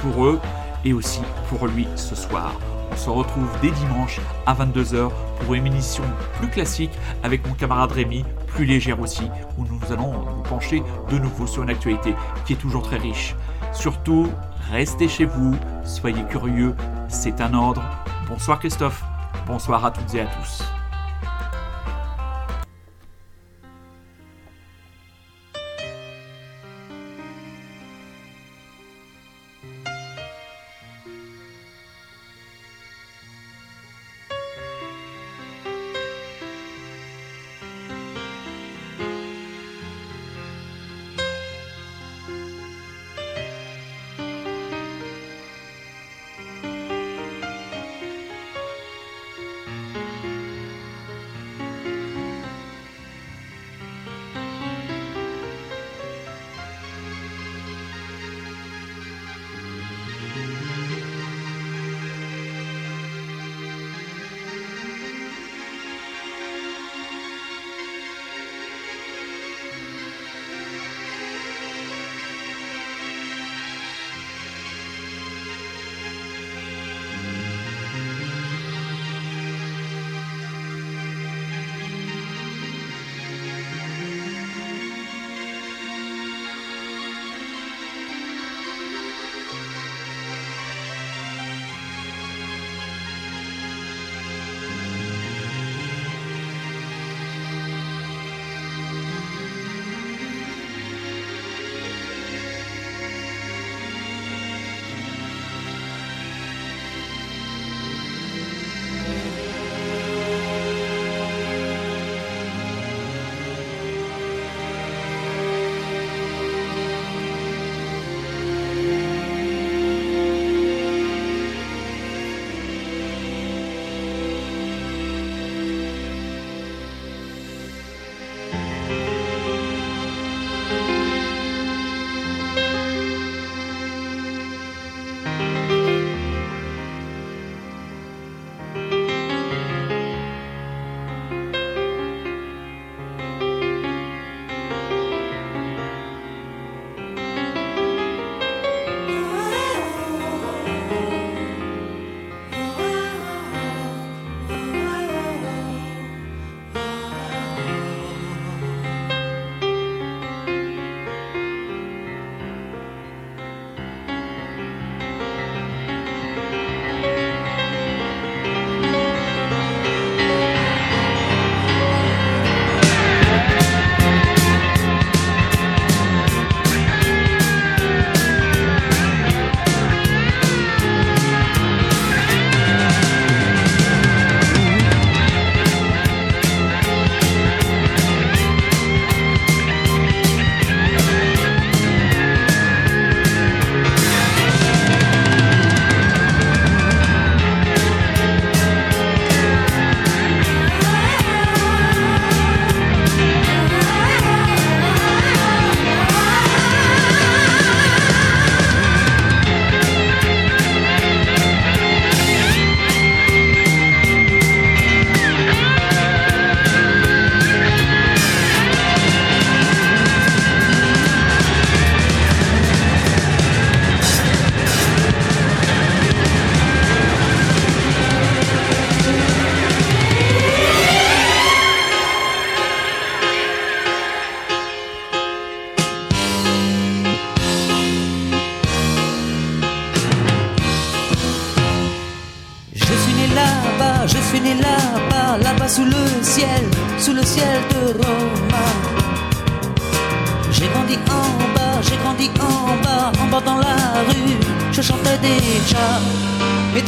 pour eux et aussi pour lui ce soir. On se retrouve dès dimanche à 22h pour une émission plus classique avec mon camarade Rémi, plus légère aussi, où nous allons nous pencher de nouveau sur une actualité qui est toujours très riche. Surtout, restez chez vous, soyez curieux, c'est un ordre. Bonsoir Christophe, bonsoir à toutes et à tous.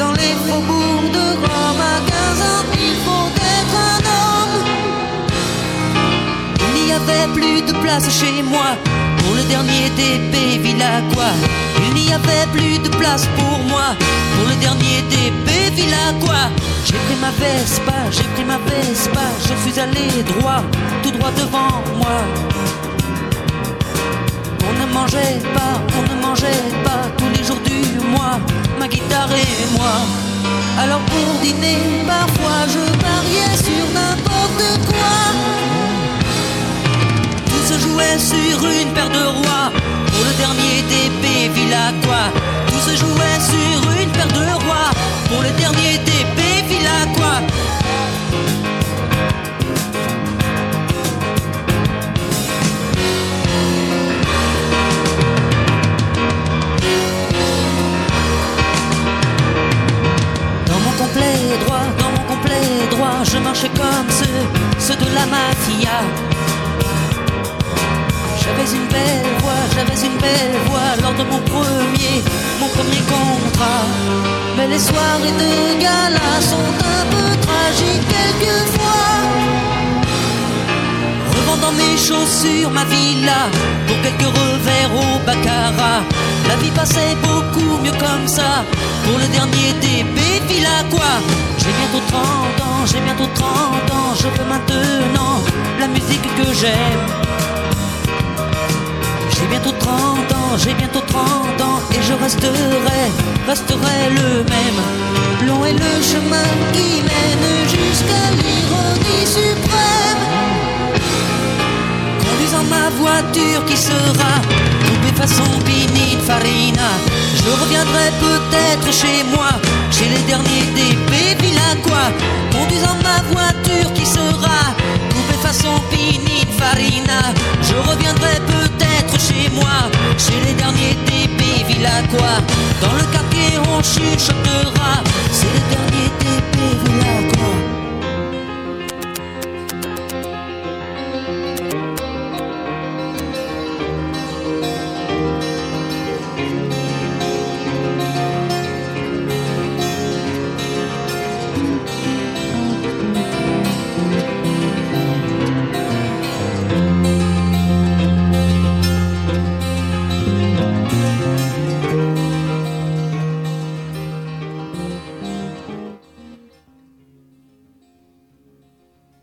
Dans les faubourgs de Rome, à 15 ans, il être un homme. Il n'y avait plus de place chez moi pour le dernier des Villacois. Il n'y avait plus de place pour moi pour le dernier des Villacois. J'ai pris ma Vespa, j'ai pris ma Vespa, je suis allé droit, tout droit devant moi. On ne mangeait pas, on ne mangeait pas tous du mois, ma guitare et moi. Alors pour dîner, parfois je pariais sur n'importe quoi. Tout se jouait sur une paire de rois, pour le dernier d'épée Villacois. Tout se jouait sur une paire de rois, pour le dernier d'épée Villacois. Complet droit, dans mon complet droit, je marchais comme ceux, ceux de la mafia. J'avais une belle voix, j'avais une belle voix lors de mon premier, mon premier contrat. Mais les soirées de gala sont un peu tragiques quelquefois. Revendant mes chaussures, ma villa, pour quelques revers au baccarat. La vie passait beaucoup mieux comme ça, pour le dernier des Villacois. J'ai bientôt 30 ans, j'ai bientôt 30 ans, je veux maintenant la musique que j'aime. J'ai bientôt 30 ans, j'ai bientôt 30 ans Et je resterai, resterai le même Long est le chemin qui mène jusqu'à l'ironie suprême Conduisant ma voiture qui sera façon Bini. Je reviendrai peut-être chez moi, chez les derniers des baby conduisant ma voiture qui sera coupée façon Bini Farina. Je reviendrai peut-être chez moi, chez les derniers des baby quoi Dans le quartier on chuchotera, c'est les derniers des baby